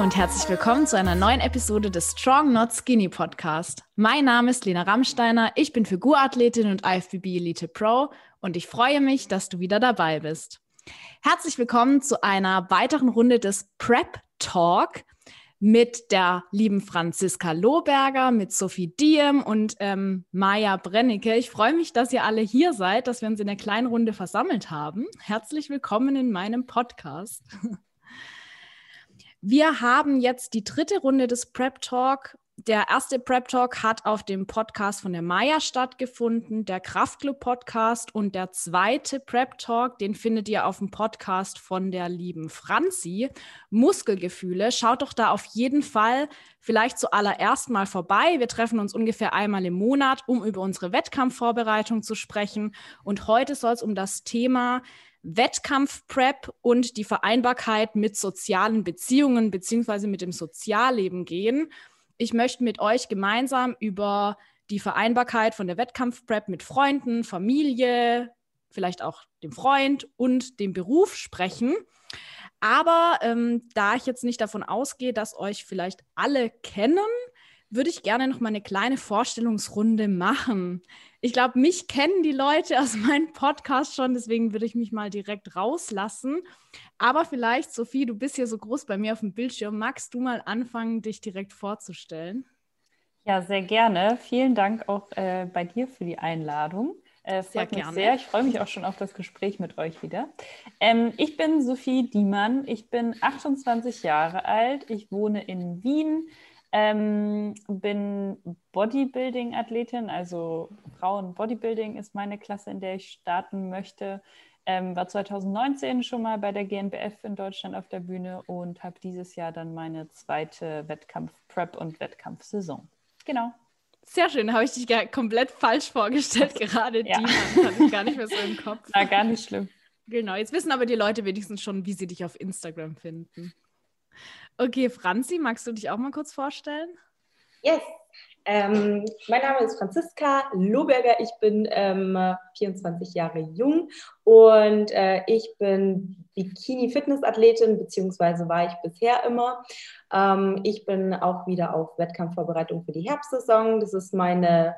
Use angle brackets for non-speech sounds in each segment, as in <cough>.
Hallo und herzlich willkommen zu einer neuen Episode des Strong Not Skinny Podcast. Mein Name ist Lena Rammsteiner, ich bin Figurathletin und IFBB Elite Pro und ich freue mich, dass du wieder dabei bist. Herzlich willkommen zu einer weiteren Runde des Prep Talk mit der lieben Franziska Lohberger, mit Sophie Diem und ähm, Maja Brennecke. Ich freue mich, dass ihr alle hier seid, dass wir uns in der kleinen Runde versammelt haben. Herzlich willkommen in meinem Podcast. <laughs> Wir haben jetzt die dritte Runde des Prep Talk der erste Prep Talk hat auf dem Podcast von der Maya stattgefunden, der Kraftclub Podcast und der zweite Prep Talk, den findet ihr auf dem Podcast von der lieben Franzi. Muskelgefühle, schaut doch da auf jeden Fall vielleicht zuallererst mal vorbei. Wir treffen uns ungefähr einmal im Monat, um über unsere Wettkampfvorbereitung zu sprechen und heute soll es um das Thema Wettkampfprep und die Vereinbarkeit mit sozialen Beziehungen beziehungsweise mit dem Sozialleben gehen ich möchte mit euch gemeinsam über die Vereinbarkeit von der Wettkampfprep mit Freunden, Familie, vielleicht auch dem Freund und dem Beruf sprechen. Aber ähm, da ich jetzt nicht davon ausgehe, dass euch vielleicht alle kennen, würde ich gerne noch mal eine kleine Vorstellungsrunde machen. Ich glaube, mich kennen die Leute aus <laughs> meinem Podcast schon, deswegen würde ich mich mal direkt rauslassen. Aber vielleicht, Sophie, du bist hier so groß bei mir auf dem Bildschirm. Magst du mal anfangen, dich direkt vorzustellen? Ja, sehr gerne. Vielen Dank auch äh, bei dir für die Einladung. Äh, freut sehr mich gerne. sehr. Ich freue mich auch schon auf das Gespräch mit euch wieder. Ähm, ich bin Sophie Diemann. Ich bin 28 Jahre alt. Ich wohne in Wien. Ähm, bin Bodybuilding-Athletin, also Frauen-Bodybuilding ist meine Klasse, in der ich starten möchte. Ähm, war 2019 schon mal bei der GNBF in Deutschland auf der Bühne und habe dieses Jahr dann meine zweite Wettkampf-Prep und Wettkampfsaison. Genau. Sehr schön, habe ich dich komplett falsch vorgestellt gerade. ja. Die hatte ich gar nicht mehr so im Kopf. War gar nicht schlimm. Genau, jetzt wissen aber die Leute wenigstens schon, wie sie dich auf Instagram finden. Okay, Franzi, magst du dich auch mal kurz vorstellen? Yes. Ähm, mein Name ist Franziska Lohberger. Ich bin ähm, 24 Jahre jung und äh, ich bin Bikini-Fitness-Athletin, beziehungsweise war ich bisher immer. Ähm, ich bin auch wieder auf Wettkampfvorbereitung für die Herbstsaison. Das ist meine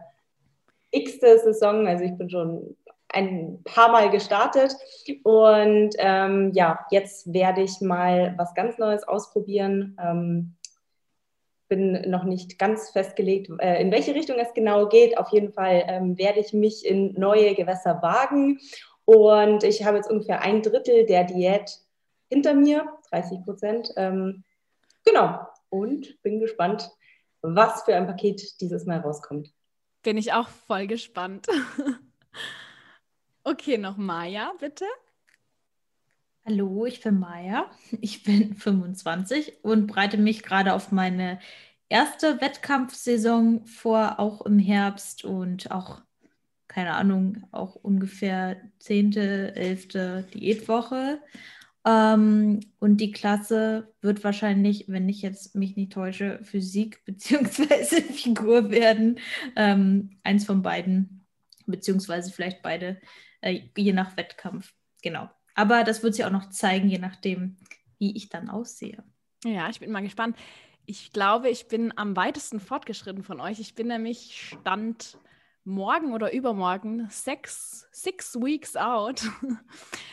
x-te Saison, also ich bin schon ein paar Mal gestartet. Und ähm, ja, jetzt werde ich mal was ganz Neues ausprobieren. Ähm, bin noch nicht ganz festgelegt, äh, in welche Richtung es genau geht. Auf jeden Fall ähm, werde ich mich in neue Gewässer wagen. Und ich habe jetzt ungefähr ein Drittel der Diät hinter mir, 30 Prozent. Ähm, genau. Und bin gespannt, was für ein Paket dieses Mal rauskommt. Bin ich auch voll gespannt. <laughs> Okay, noch Maja, bitte. Hallo, ich bin Maja. Ich bin <laughs> 25 und bereite mich gerade auf meine erste Wettkampfsaison vor, auch im Herbst und auch, keine Ahnung, auch ungefähr 10., 11. Diätwoche. Ähm, und die Klasse wird wahrscheinlich, wenn ich jetzt mich nicht täusche, Physik <laughs> bzw. Figur werden. Ähm, eins von beiden, beziehungsweise vielleicht beide äh, je nach Wettkampf. Genau. Aber das wird sich auch noch zeigen, je nachdem, wie ich dann aussehe. Ja, ich bin mal gespannt. Ich glaube, ich bin am weitesten fortgeschritten von euch. Ich bin nämlich Stand morgen oder übermorgen six, six weeks out.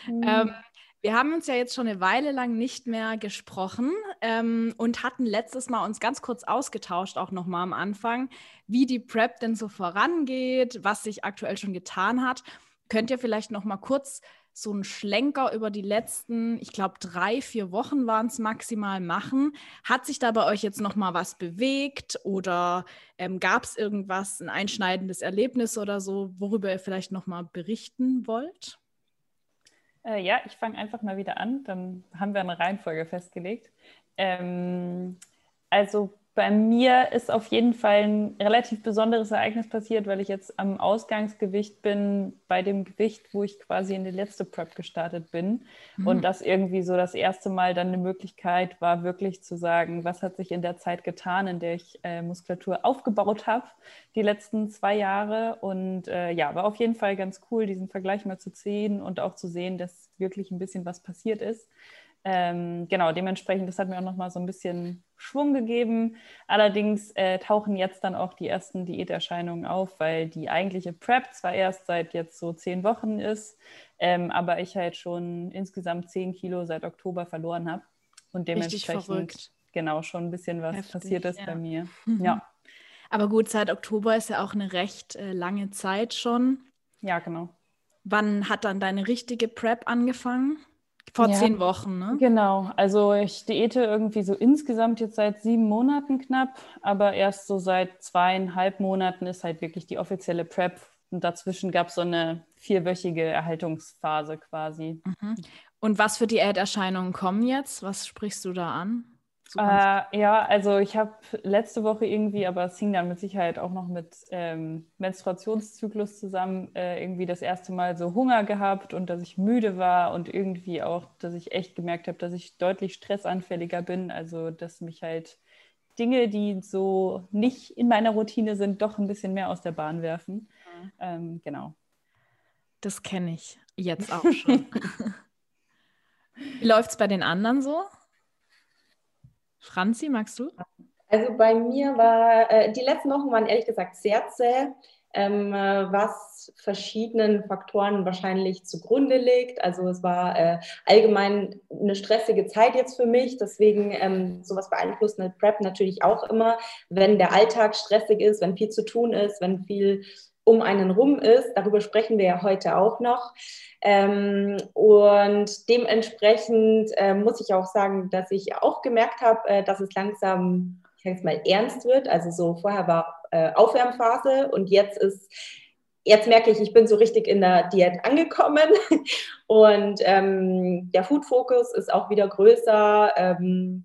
Mhm. ähm, wir haben uns ja jetzt schon eine Weile lang nicht mehr gesprochen ähm, und hatten letztes Mal uns ganz kurz ausgetauscht, auch nochmal am Anfang, wie die Prep denn so vorangeht, was sich aktuell schon getan hat. Könnt ihr vielleicht noch mal kurz so einen Schlenker über die letzten, ich glaube, drei, vier Wochen waren es maximal machen? Hat sich da bei euch jetzt noch mal was bewegt oder ähm, gab es irgendwas, ein einschneidendes Erlebnis oder so, worüber ihr vielleicht noch mal berichten wollt? Äh, ja, ich fange einfach mal wieder an. Dann haben wir eine Reihenfolge festgelegt. Ähm, also bei mir ist auf jeden Fall ein relativ besonderes Ereignis passiert, weil ich jetzt am Ausgangsgewicht bin, bei dem Gewicht, wo ich quasi in die letzte Prep gestartet bin. Mhm. Und das irgendwie so das erste Mal dann eine Möglichkeit war, wirklich zu sagen, was hat sich in der Zeit getan, in der ich äh, Muskulatur aufgebaut habe, die letzten zwei Jahre. Und äh, ja, war auf jeden Fall ganz cool, diesen Vergleich mal zu ziehen und auch zu sehen, dass wirklich ein bisschen was passiert ist. Ähm, genau, dementsprechend, das hat mir auch nochmal so ein bisschen Schwung gegeben. Allerdings äh, tauchen jetzt dann auch die ersten Diäterscheinungen auf, weil die eigentliche Prep zwar erst seit jetzt so zehn Wochen ist, ähm, aber ich halt schon insgesamt zehn Kilo seit Oktober verloren habe. Und dementsprechend genau schon ein bisschen was Heftig, passiert ist ja. bei mir. Mhm. <laughs> Ja. Aber gut, seit Oktober ist ja auch eine recht äh, lange Zeit schon. Ja, genau. Wann hat dann deine richtige Prep angefangen? Vor ja, zehn Wochen, ne? Genau. Also ich diete irgendwie so insgesamt jetzt seit sieben Monaten knapp, aber erst so seit zweieinhalb Monaten ist halt wirklich die offizielle Prep. Und dazwischen gab es so eine vierwöchige Erhaltungsphase quasi. Mhm. Und was für Diäterscheinungen kommen jetzt? Was sprichst du da an? Äh, ja, also ich habe letzte Woche irgendwie, aber es hing dann mit Sicherheit auch noch mit ähm, Menstruationszyklus zusammen, äh, irgendwie das erste Mal so Hunger gehabt und dass ich müde war und irgendwie auch, dass ich echt gemerkt habe, dass ich deutlich stressanfälliger bin. Also dass mich halt Dinge, die so nicht in meiner Routine sind, doch ein bisschen mehr aus der Bahn werfen. Mhm. Ähm, genau. Das kenne ich jetzt auch <laughs> schon. Wie läuft es bei den anderen so? Franzi, magst du? Also bei mir war, äh, die letzten Wochen waren ehrlich gesagt sehr zäh, ähm, äh, was verschiedenen Faktoren wahrscheinlich zugrunde liegt. Also es war äh, allgemein eine stressige Zeit jetzt für mich, deswegen ähm, sowas beeinflusst eine Prep natürlich auch immer, wenn der Alltag stressig ist, wenn viel zu tun ist, wenn viel um einen rum ist. Darüber sprechen wir ja heute auch noch. Ähm, und dementsprechend äh, muss ich auch sagen, dass ich auch gemerkt habe, äh, dass es langsam, ich sage es mal, ernst wird. Also so vorher war äh, Aufwärmphase und jetzt ist jetzt merke ich, ich bin so richtig in der Diät angekommen <laughs> und ähm, der Food-Fokus ist auch wieder größer. Ähm,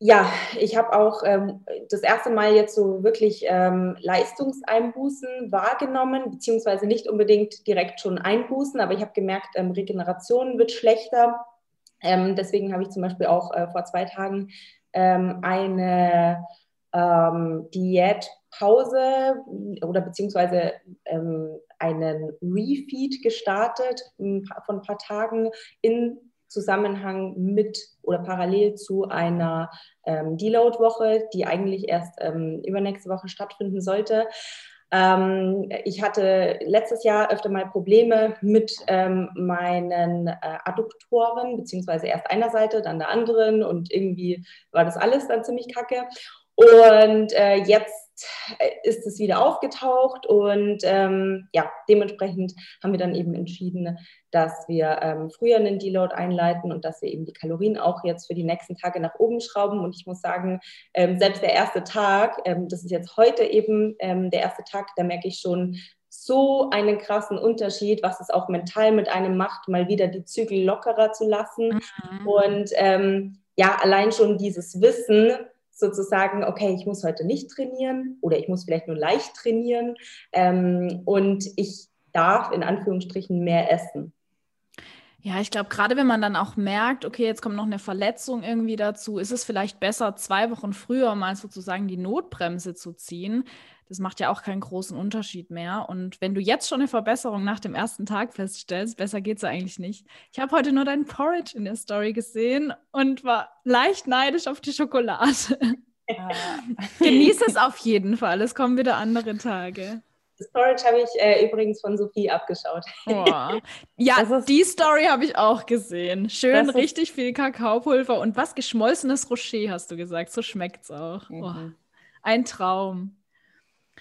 ja, ich habe auch ähm, das erste Mal jetzt so wirklich ähm, Leistungseinbußen wahrgenommen, beziehungsweise nicht unbedingt direkt schon Einbußen, aber ich habe gemerkt, ähm, Regeneration wird schlechter. Ähm, deswegen habe ich zum Beispiel auch äh, vor zwei Tagen ähm, eine ähm, Diätpause oder beziehungsweise einen Refeed gestartet von ein paar Tagen in Zusammenhang mit oder parallel zu einer ähm, Deload-Woche, die eigentlich erst ähm, übernächste Woche stattfinden sollte. Ähm, ich hatte letztes Jahr öfter mal Probleme mit ähm, meinen äh, Adduktoren, beziehungsweise erst einer Seite, dann der anderen und irgendwie war das alles dann ziemlich kacke. Und äh, jetzt ist es wieder aufgetaucht und ähm, ja, dementsprechend haben wir dann eben entschieden, dass wir ähm, früher einen Deload einleiten und dass wir eben die Kalorien auch jetzt für die nächsten Tage nach oben schrauben. Und ich muss sagen, ähm, selbst der erste Tag, ähm, das ist jetzt heute eben ähm, der erste Tag, da merke ich schon, so einen krassen Unterschied, was es auch mental mit einem macht, mal wieder die Zügel lockerer zu lassen. Mhm. Und ähm, ja, allein schon dieses Wissen, sozusagen, okay, ich muss heute nicht trainieren oder ich muss vielleicht nur leicht trainieren ähm, und ich darf in Anführungsstrichen mehr essen. Ja, ich glaube, gerade wenn man dann auch merkt, okay, jetzt kommt noch eine Verletzung irgendwie dazu, ist es vielleicht besser, zwei Wochen früher mal sozusagen die Notbremse zu ziehen, das macht ja auch keinen großen Unterschied mehr. Und wenn du jetzt schon eine Verbesserung nach dem ersten Tag feststellst, besser geht es eigentlich nicht. Ich habe heute nur dein Porridge in der Story gesehen und war leicht neidisch auf die Schokolade. <laughs> Ah. Genieße es auf jeden Fall. Es kommen wieder andere Tage. Das Porridge habe ich äh, übrigens von Sophie abgeschaut. Oh. <laughs> Ja, die Story habe ich auch gesehen. Schön, richtig viel Kakaopulver und was geschmolzenes Rocher, hast du gesagt. So schmeckt es auch. Mhm. Oh, ein Traum.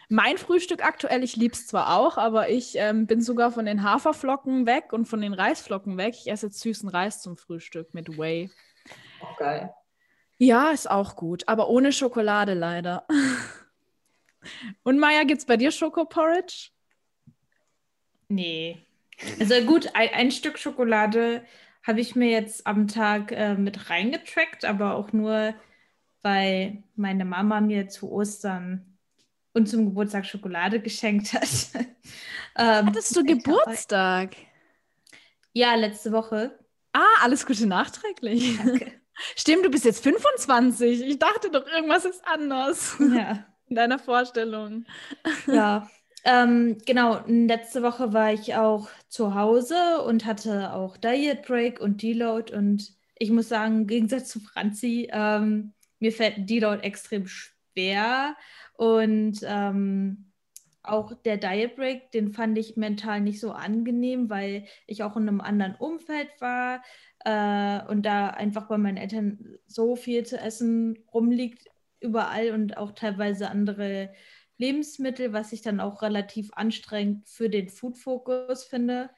Mein Frühstück aktuell, ich liebe es zwar auch, aber ich ähm, bin sogar von den Haferflocken weg und von den Reisflocken weg. Ich esse jetzt süßen Reis zum Frühstück mit Whey. Auch geil. Ja, ist auch gut, aber ohne Schokolade leider. <laughs> und Maya, gibt es bei dir Schokoporridge? Nee. Also gut, ein, ein Stück Schokolade habe ich mir jetzt am Tag äh, mit reingetrackt, aber auch nur, weil meine Mama mir zu Ostern und zum Geburtstag Schokolade geschenkt hat. <laughs> ähm, Hattest du Geburtstag? Ja, letzte Woche. Ah, alles Gute nachträglich. Danke. <laughs> Stimmt, du bist jetzt 25. Ich dachte doch, irgendwas ist anders. Ja. <laughs> In deiner Vorstellung. Ja. <laughs> ähm, genau, letzte Woche war ich auch zu Hause und hatte auch Diet Break und Deload und ich muss sagen, im Gegensatz zu Franzi, ähm, mir fällt Deload extrem schwer und ähm, auch der Diet Break, den fand ich mental nicht so angenehm, weil ich auch in einem anderen Umfeld war äh, und da einfach bei meinen Eltern so viel zu essen rumliegt überall und auch teilweise andere Lebensmittel, was ich dann auch relativ anstrengend für den Food-Fokus finde.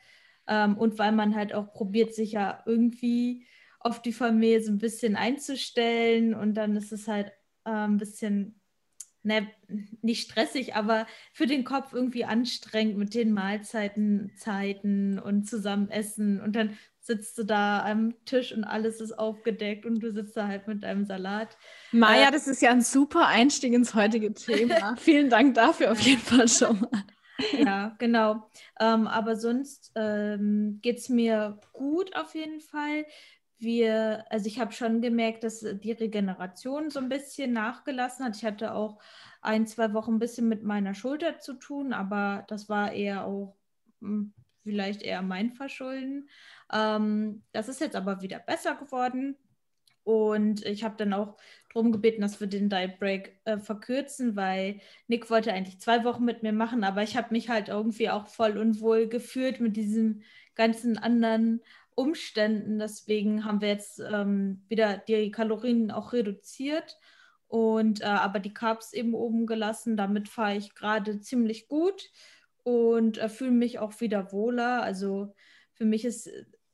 Ähm, und weil man halt auch probiert, sich ja irgendwie auf die Familie so ein bisschen einzustellen und dann ist es halt äh, ein bisschen ne, nicht stressig, aber für den Kopf irgendwie anstrengend mit den Mahlzeiten, Zeiten und zusammen essen. Und dann sitzt du da am Tisch und alles ist aufgedeckt und du sitzt da halt mit deinem Salat. Maja, äh, das ist ja ein super Einstieg ins heutige Thema. <laughs> Vielen Dank dafür auf jeden Fall schon mal. Ja, genau. Ähm, aber sonst ähm, geht es mir gut auf jeden Fall wir, also ich habe schon gemerkt, dass die Regeneration so ein bisschen nachgelassen hat. Ich hatte auch ein, zwei Wochen ein bisschen mit meiner Schulter zu tun, aber das war eher auch hm, vielleicht eher mein Verschulden. Ähm, das ist jetzt aber wieder besser geworden. Und ich habe dann auch darum gebeten, dass wir den Diet Break äh, verkürzen, weil Nick wollte eigentlich zwei Wochen mit mir machen, aber ich habe mich halt irgendwie auch voll unwohl gefühlt mit diesem ganzen anderen Umständen. Deswegen haben wir jetzt ähm, wieder die Kalorien auch reduziert und äh, aber die Carbs eben oben gelassen. Damit fahre ich gerade ziemlich gut und äh, fühle mich auch wieder wohler. Also für mich ist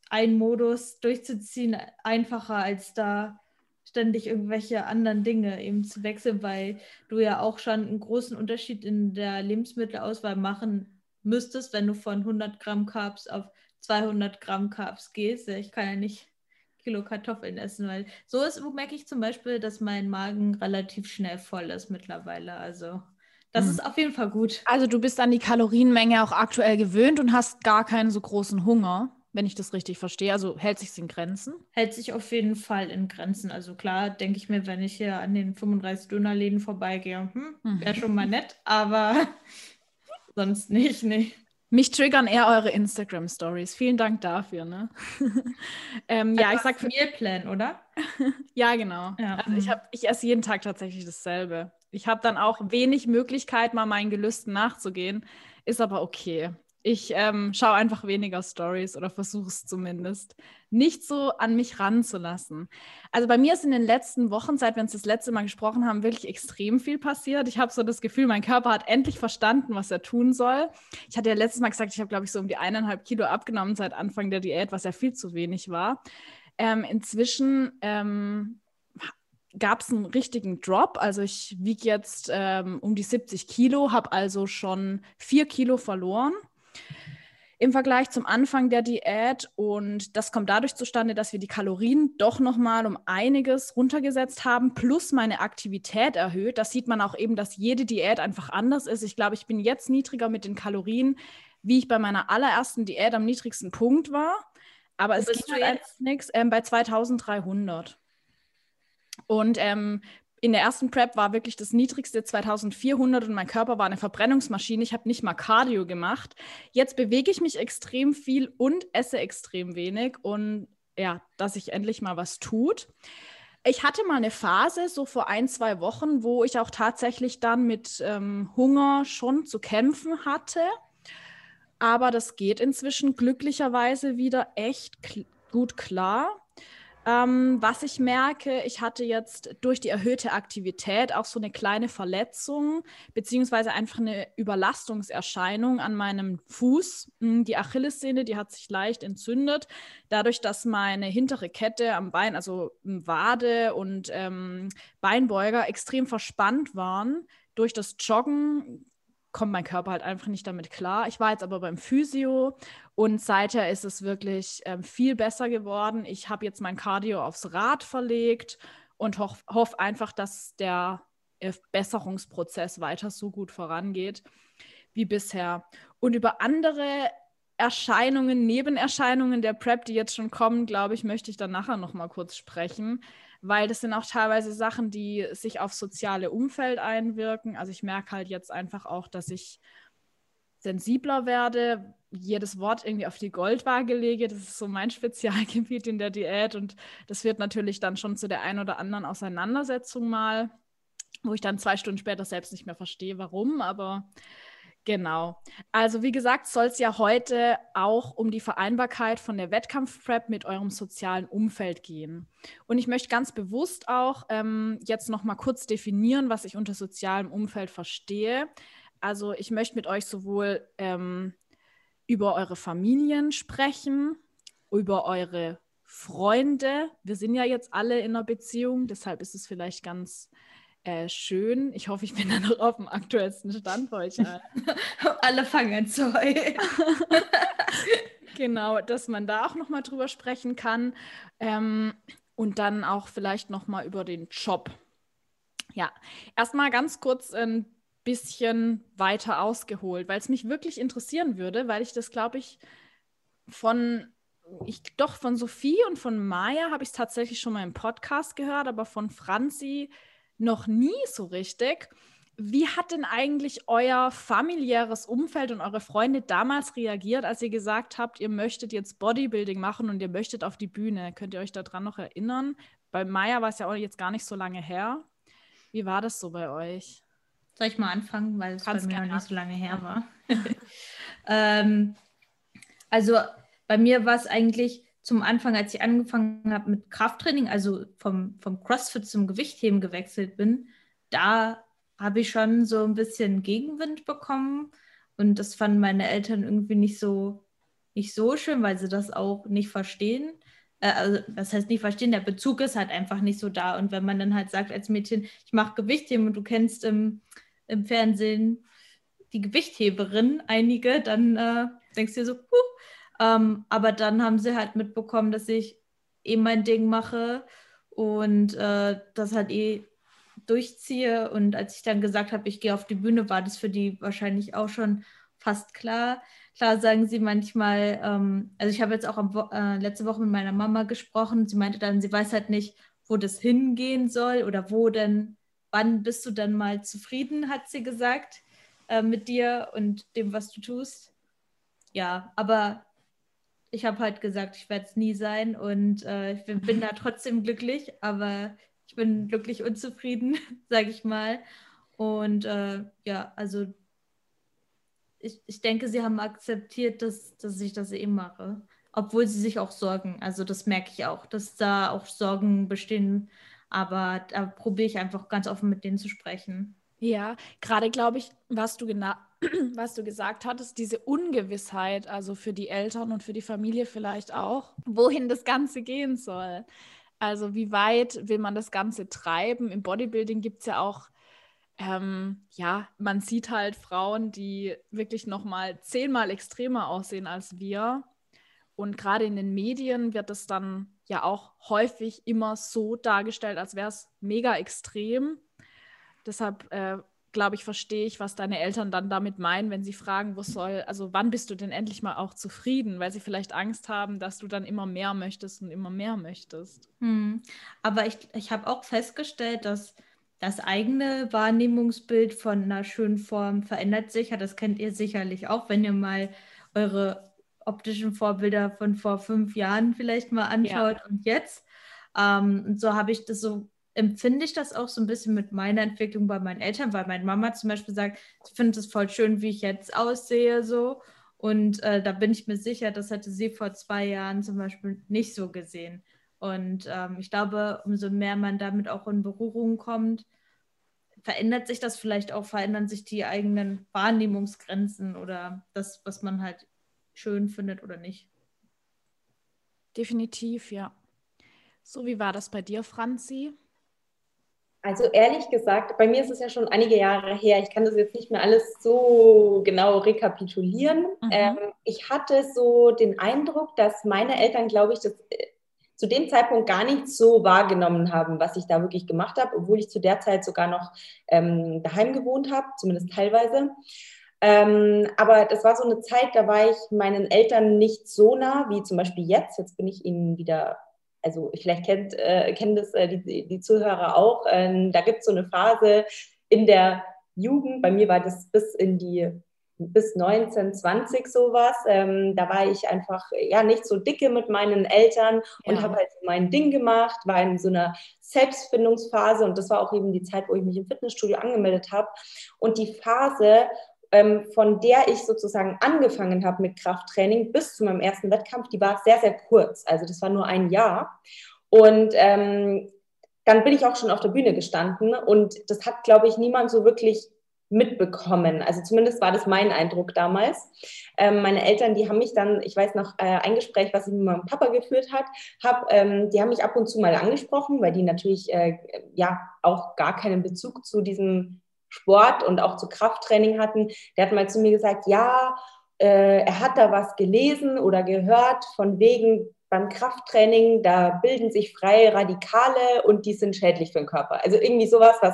ein Modus durchzuziehen einfacher als da ständig irgendwelche anderen Dinge eben zu wechseln, weil du ja auch schon einen großen Unterschied in der Lebensmittelauswahl machen müsstest, wenn du von 100 Gramm Carbs auf 200 Gramm Carbs gehst. Ich kann ja nicht Kilo Kartoffeln essen, weil so ist, merke ich zum Beispiel, dass mein Magen relativ schnell voll ist mittlerweile. Also das mhm. ist auf jeden Fall gut. Also du bist an die Kalorienmenge auch aktuell gewöhnt und hast gar keinen so großen Hunger, wenn ich das richtig verstehe. Also hält sich in Grenzen? Hält sich auf jeden Fall in Grenzen. Also klar, denke ich mir, wenn ich hier an den 35 Dönerläden vorbeigehe, hm, wäre mhm. schon mal nett, aber <laughs> sonst nicht, nee. Mich triggern eher eure Instagram-Stories. Vielen Dank dafür. Ne? <laughs> ähm, ja, ich sag für Mealplan, oder? <laughs> ja, genau. Ja. Also ich, hab, ich esse jeden Tag tatsächlich dasselbe. Ich habe dann auch wenig Möglichkeit, mal meinen Gelüsten nachzugehen. Ist aber okay. Ich ähm, schaue einfach weniger Stories oder versuche es zumindest, nicht so an mich ranzulassen. Also bei mir ist in den letzten Wochen, seit wir uns das letzte Mal gesprochen haben, wirklich extrem viel passiert. Ich habe so das Gefühl, mein Körper hat endlich verstanden, was er tun soll. Ich hatte ja letztes Mal gesagt, ich habe, glaube ich, so um die eineinhalb Kilo abgenommen seit Anfang der Diät, was ja viel zu wenig war. Ähm, inzwischen ähm, gab es einen richtigen Drop. Also ich wiege jetzt ähm, um die 70 Kilo, habe also schon vier Kilo verloren im Vergleich zum Anfang der Diät. Und das kommt dadurch zustande, dass wir die Kalorien doch nochmal um einiges runtergesetzt haben, plus meine Aktivität erhöht. Das sieht man auch eben, dass jede Diät einfach anders ist. Ich glaube, ich bin jetzt niedriger mit den Kalorien, wie ich bei meiner allerersten Diät am niedrigsten Punkt war. Aber es geht halt nichts ähm, bei 2300. Und ähm, in der ersten Prep war wirklich das niedrigste 2400 und mein Körper war eine Verbrennungsmaschine. Ich habe nicht mal Cardio gemacht. Jetzt bewege ich mich extrem viel und esse extrem wenig und ja, dass sich endlich mal was tut. Ich hatte mal eine Phase, so vor ein, zwei Wochen, wo ich auch tatsächlich dann mit ähm, Hunger schon zu kämpfen hatte. Aber das geht inzwischen glücklicherweise wieder echt kl gut klar. Ähm, was ich merke, ich hatte jetzt durch die erhöhte Aktivität auch so eine kleine Verletzung, beziehungsweise einfach eine Überlastungserscheinung an meinem Fuß. Hm, die Achillessehne, die hat sich leicht entzündet, dadurch, dass meine hintere Kette am Bein, also Wade und ähm, Beinbeuger, extrem verspannt waren. Durch das Joggen kommt mein Körper halt einfach nicht damit klar. Ich war jetzt aber beim Physio und seither ist es wirklich ähm, viel besser geworden. Ich habe jetzt mein Cardio aufs Rad verlegt und hoffe hoff einfach, dass der Besserungsprozess weiter so gut vorangeht wie bisher. Und über andere Erscheinungen, Nebenerscheinungen der PrEP, die jetzt schon kommen, glaube ich, möchte ich dann nachher noch mal kurz sprechen weil das sind auch teilweise Sachen, die sich aufs soziale Umfeld einwirken. Also ich merke halt jetzt einfach auch, dass ich sensibler werde, jedes Wort irgendwie auf die Goldwaage lege. Das ist so mein <laughs> Spezialgebiet in der Diät und das wird natürlich dann schon zu der einen oder anderen Auseinandersetzung mal, wo ich dann zwei Stunden später selbst nicht mehr verstehe, warum, aber Genau. Also wie gesagt, soll es ja heute auch um die Vereinbarkeit von der Wettkampfprep mit eurem sozialen Umfeld gehen. Und ich möchte ganz bewusst auch ähm, jetzt noch mal kurz definieren, was ich unter sozialem Umfeld verstehe. Also ich möchte mit euch sowohl ähm, über eure Familien sprechen, über eure Freunde. Wir sind ja jetzt alle in einer Beziehung, deshalb ist es vielleicht ganz äh, schön. Ich hoffe, ich bin <laughs> dann noch auf dem aktuellsten Stand bei euch. Alle <laughs> fangen an zu <laughs> genau, dass man da auch nochmal drüber sprechen kann. Ähm, und dann auch vielleicht nochmal über den Job. Ja, erstmal ganz kurz ein bisschen weiter ausgeholt, weil es mich wirklich interessieren würde, weil ich das, glaube ich, von ich doch von Sophie und von Maya habe ich es tatsächlich schon mal im Podcast gehört, aber von Franzi noch nie so richtig. Wie hat denn eigentlich euer familiäres Umfeld und eure Freunde damals reagiert, als ihr gesagt habt, ihr möchtet jetzt Bodybuilding machen und ihr möchtet auf die Bühne? Könnt ihr euch daran noch erinnern? Bei Maya war es ja auch jetzt gar nicht so lange her. Wie war das so bei euch? Soll ich mal anfangen, weil es bei mir noch nicht so lange her war? <laughs> ähm, also bei mir war es eigentlich zum Anfang, als ich angefangen habe mit Krafttraining, also vom, vom CrossFit zum Gewichtheben gewechselt bin, da habe ich schon so ein bisschen Gegenwind bekommen. Und das fanden meine Eltern irgendwie nicht so, nicht so schön, weil sie das auch nicht verstehen. Äh, also, das heißt nicht verstehen, der Bezug ist halt einfach nicht so da. Und wenn man dann halt sagt als Mädchen, ich mache Gewichtheben und du kennst im, im Fernsehen die Gewichtheberin, einige, dann äh, denkst du dir so, huh, ähm, aber dann haben sie halt mitbekommen, dass ich eh mein Ding mache und äh, das halt eh durchziehe. Und als ich dann gesagt habe, ich gehe auf die Bühne, war das für die wahrscheinlich auch schon fast klar. Klar sagen sie manchmal, ähm, also ich habe jetzt auch am, äh, letzte Woche mit meiner Mama gesprochen. Sie meinte dann, sie weiß halt nicht, wo das hingehen soll oder wo denn, wann bist du dann mal zufrieden, hat sie gesagt, äh, mit dir und dem, was du tust. Ja, aber ich habe halt gesagt, ich werde es nie sein und äh, ich bin, bin, da trotzdem glücklich, aber ich bin glücklich unzufrieden, <laughs> sage ich mal. Und äh, ja, also ich, ich denke, sie haben akzeptiert, dass, dass ich das eben mache. Obwohl sie sich auch sorgen. Also das merke ich auch, dass da auch Sorgen bestehen. Aber da probiere ich einfach ganz offen mit denen zu sprechen. Ja, gerade glaube ich, was du genau <clears throat> was du gesagt hattest, diese Ungewissheit, also für die Eltern und für die Familie vielleicht auch, wohin das Ganze gehen soll. Also wie weit will man das Ganze treiben? Im Bodybuilding gibt es ja auch, ähm, ja, man sieht halt Frauen, die wirklich noch mal zehnmal extremer aussehen als wir. Und gerade in den Medien wird es dann ja auch häufig immer so dargestellt, als wäre es mega extrem. Deshalb äh, glaube ich, verstehe ich, was deine Eltern dann damit meinen, wenn sie fragen, wo soll, also wann bist du denn endlich mal auch zufrieden, weil sie vielleicht Angst haben, dass du dann immer mehr möchtest und immer mehr möchtest. Hm. Aber ich, ich habe auch festgestellt, dass das eigene Wahrnehmungsbild von einer schönen Form verändert sich. Ja, das kennt ihr sicherlich auch, wenn ihr mal eure optischen Vorbilder von vor fünf Jahren vielleicht mal anschaut ja. und jetzt. Ähm, und so habe ich das so empfinde ich das auch so ein bisschen mit meiner Entwicklung bei meinen Eltern, weil meine Mama zum Beispiel sagt, ich finde es voll schön, wie ich jetzt aussehe, so. Und äh, da bin ich mir sicher, das hätte sie vor zwei Jahren zum Beispiel nicht so gesehen. Und ähm, ich glaube, umso mehr man damit auch in Berührung kommt, verändert sich das vielleicht auch, verändern sich die eigenen Wahrnehmungsgrenzen oder das, was man halt schön findet oder nicht. Definitiv, ja. So, wie war das bei dir, Franzi? Also ehrlich gesagt, bei mir ist es ja schon einige Jahre her. Ich kann das jetzt nicht mehr alles so genau rekapitulieren. Mhm. Ähm, ich hatte so den Eindruck, dass meine Eltern, glaube ich, das äh, zu dem Zeitpunkt gar nicht so wahrgenommen haben, was ich da wirklich gemacht habe, obwohl ich zu der Zeit sogar noch ähm, daheim gewohnt habe, zumindest teilweise. Ähm, aber das war so eine Zeit, da war ich meinen Eltern nicht so nah wie zum Beispiel jetzt. Jetzt bin ich ihnen wieder also vielleicht kennt, äh, kennen das äh, die, die Zuhörer auch, äh, da gibt es so eine Phase in der Jugend, bei mir war das bis in die bis 19, 20 sowas. Ähm, da war ich einfach ja nicht so dicke mit meinen Eltern und ja. habe halt mein Ding gemacht, war in so einer Selbstfindungsphase und das war auch eben die Zeit, wo ich mich im Fitnessstudio angemeldet habe. Und die Phase, ähm, von der ich sozusagen angefangen habe mit Krafttraining bis zu meinem ersten Wettkampf, die war sehr, sehr kurz. Also das war nur ein Jahr. Und ähm, dann bin ich auch schon auf der Bühne gestanden und das hat, glaube ich, niemand so wirklich mitbekommen. Also zumindest war das mein Eindruck damals. Ähm, meine Eltern, die haben mich dann, ich weiß noch, äh, ein Gespräch, was ich mit meinem Papa geführt hat, hab, ähm, die haben mich ab und zu mal angesprochen, weil die natürlich äh, ja auch gar keinen Bezug zu diesem Sport und auch zu Krafttraining hatten. Der hat mal zu mir gesagt, ja, äh, er hat da was gelesen oder gehört von wegen beim Krafttraining, da bilden sich freie Radikale und die sind schädlich für den Körper. Also irgendwie sowas, was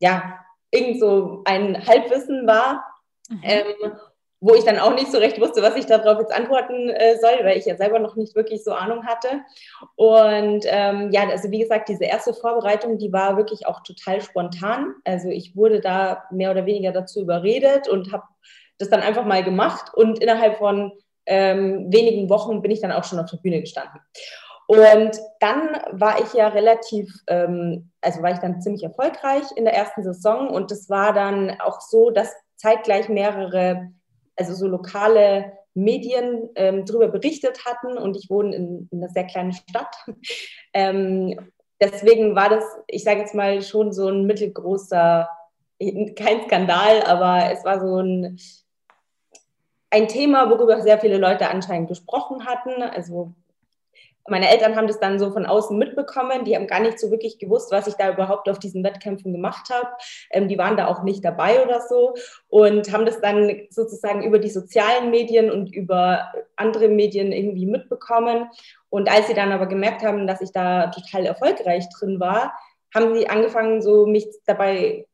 ja irgend so ein Halbwissen war, mhm. ähm, wo ich dann auch nicht so recht wusste, was ich darauf jetzt antworten äh, soll, weil ich ja selber noch nicht wirklich so Ahnung hatte. Und ähm, ja, also wie gesagt, diese erste Vorbereitung, die war wirklich auch total spontan. Also ich wurde da mehr oder weniger dazu überredet und habe das dann einfach mal gemacht und innerhalb von ähm, wenigen Wochen bin ich dann auch schon auf der Bühne gestanden. Und dann war ich ja relativ, ähm, also war ich dann ziemlich erfolgreich in der ersten Saison und es war dann auch so, dass zeitgleich mehrere, also so lokale Medien ähm, darüber berichtet hatten und ich wohne in, in einer sehr kleinen Stadt. <laughs> ähm, deswegen war das, ich sage jetzt mal, schon so ein mittelgroßer, kein Skandal, aber es war so ein, ein Thema, worüber sehr viele Leute anscheinend gesprochen hatten. Also meine Eltern haben das dann so von außen mitbekommen. Die haben gar nicht so wirklich gewusst, was ich da überhaupt auf diesen Wettkämpfen gemacht habe. Ähm, die waren da auch nicht dabei oder so und haben das dann sozusagen über die sozialen Medien und über andere Medien irgendwie mitbekommen. Und als sie dann aber gemerkt haben, dass ich da total erfolgreich drin war, haben sie angefangen, so mich dabei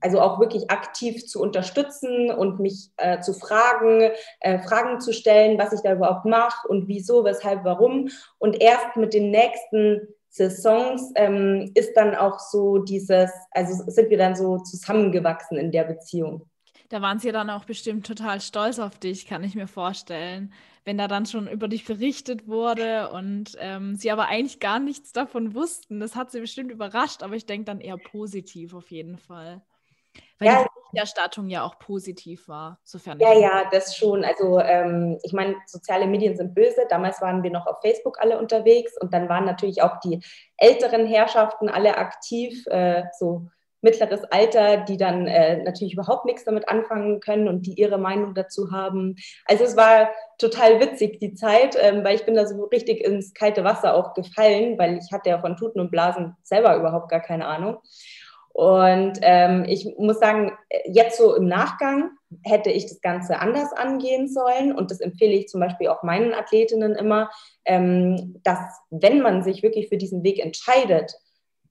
also auch wirklich aktiv zu unterstützen und mich äh, zu fragen, äh, Fragen zu stellen, was ich da überhaupt mache und wieso, weshalb, warum. Und erst mit den nächsten Saisons ähm, ist dann auch so dieses, also sind wir dann so zusammengewachsen in der Beziehung. Da waren sie dann auch bestimmt total stolz auf dich, kann ich mir vorstellen, wenn da dann schon über dich berichtet wurde und ähm, sie aber eigentlich gar nichts davon wussten. Das hat sie bestimmt überrascht, aber ich denke dann eher positiv auf jeden Fall. Weil ja, die Berichterstattung ja auch positiv war, sofern. Ja, ja, das schon. Also ähm, ich meine, soziale Medien sind böse. Damals waren wir noch auf Facebook alle unterwegs und dann waren natürlich auch die älteren Herrschaften alle aktiv, äh, so mittleres Alter, die dann äh, natürlich überhaupt nichts damit anfangen können und die ihre Meinung dazu haben. Also es war total witzig die Zeit, ähm, weil ich bin da so richtig ins kalte Wasser auch gefallen, weil ich hatte ja von Tuten und Blasen selber überhaupt gar keine Ahnung. Und ähm, ich muss sagen, jetzt so im Nachgang hätte ich das Ganze anders angehen sollen. Und das empfehle ich zum Beispiel auch meinen Athletinnen immer, ähm, dass wenn man sich wirklich für diesen Weg entscheidet,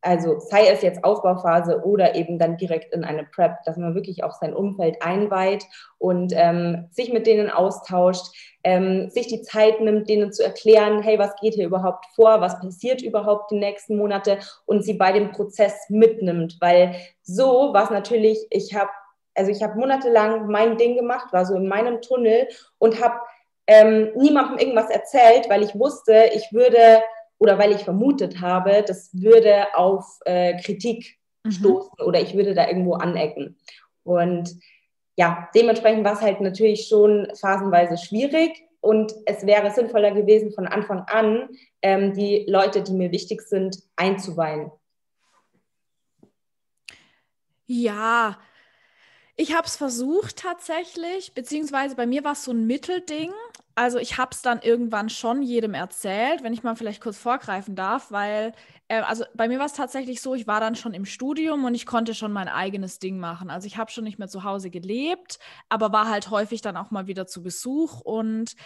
also sei es jetzt Aufbauphase oder eben dann direkt in eine Prep, dass man wirklich auch sein Umfeld einweiht und ähm, sich mit denen austauscht, ähm, sich die Zeit nimmt, denen zu erklären, hey, was geht hier überhaupt vor, was passiert überhaupt die nächsten Monate? Und sie bei dem Prozess mitnimmt, weil so war es natürlich, ich habe also ich habe monatelang mein Ding gemacht, war so in meinem Tunnel und habe ähm, niemandem irgendwas erzählt, weil ich wusste, ich würde oder weil ich vermutet habe, das würde auf äh, Kritik mhm. stoßen oder ich würde da irgendwo anecken. Und ja, dementsprechend war es halt natürlich schon phasenweise schwierig und es wäre sinnvoller gewesen, von Anfang an ähm, die Leute, die mir wichtig sind, einzuweihen. Ja, ich habe es versucht tatsächlich, beziehungsweise bei mir war es so ein Mittelding. Also ich habe es dann irgendwann schon jedem erzählt, wenn ich mal vielleicht kurz vorgreifen darf, weil, äh, also bei mir war es tatsächlich so, ich war dann schon im Studium und ich konnte schon mein eigenes Ding machen. Also ich habe schon nicht mehr zu Hause gelebt, aber war halt häufig dann auch mal wieder zu Besuch und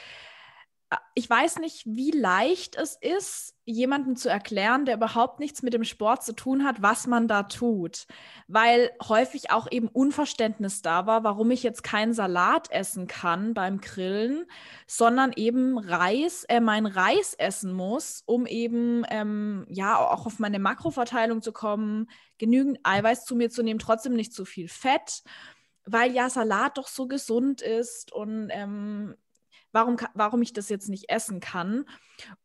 ich weiß nicht, wie leicht es ist, jemandem zu erklären, der überhaupt nichts mit dem Sport zu tun hat, was man da tut. Weil häufig auch eben Unverständnis da war, warum ich jetzt keinen Salat essen kann beim Grillen, sondern eben Reis, äh, mein Reis essen muss, um eben ähm, ja auch auf meine Makroverteilung zu kommen, genügend Eiweiß zu mir zu nehmen, trotzdem nicht zu viel Fett weil ja Salat doch so gesund ist und ähm, warum, warum ich das jetzt nicht essen kann.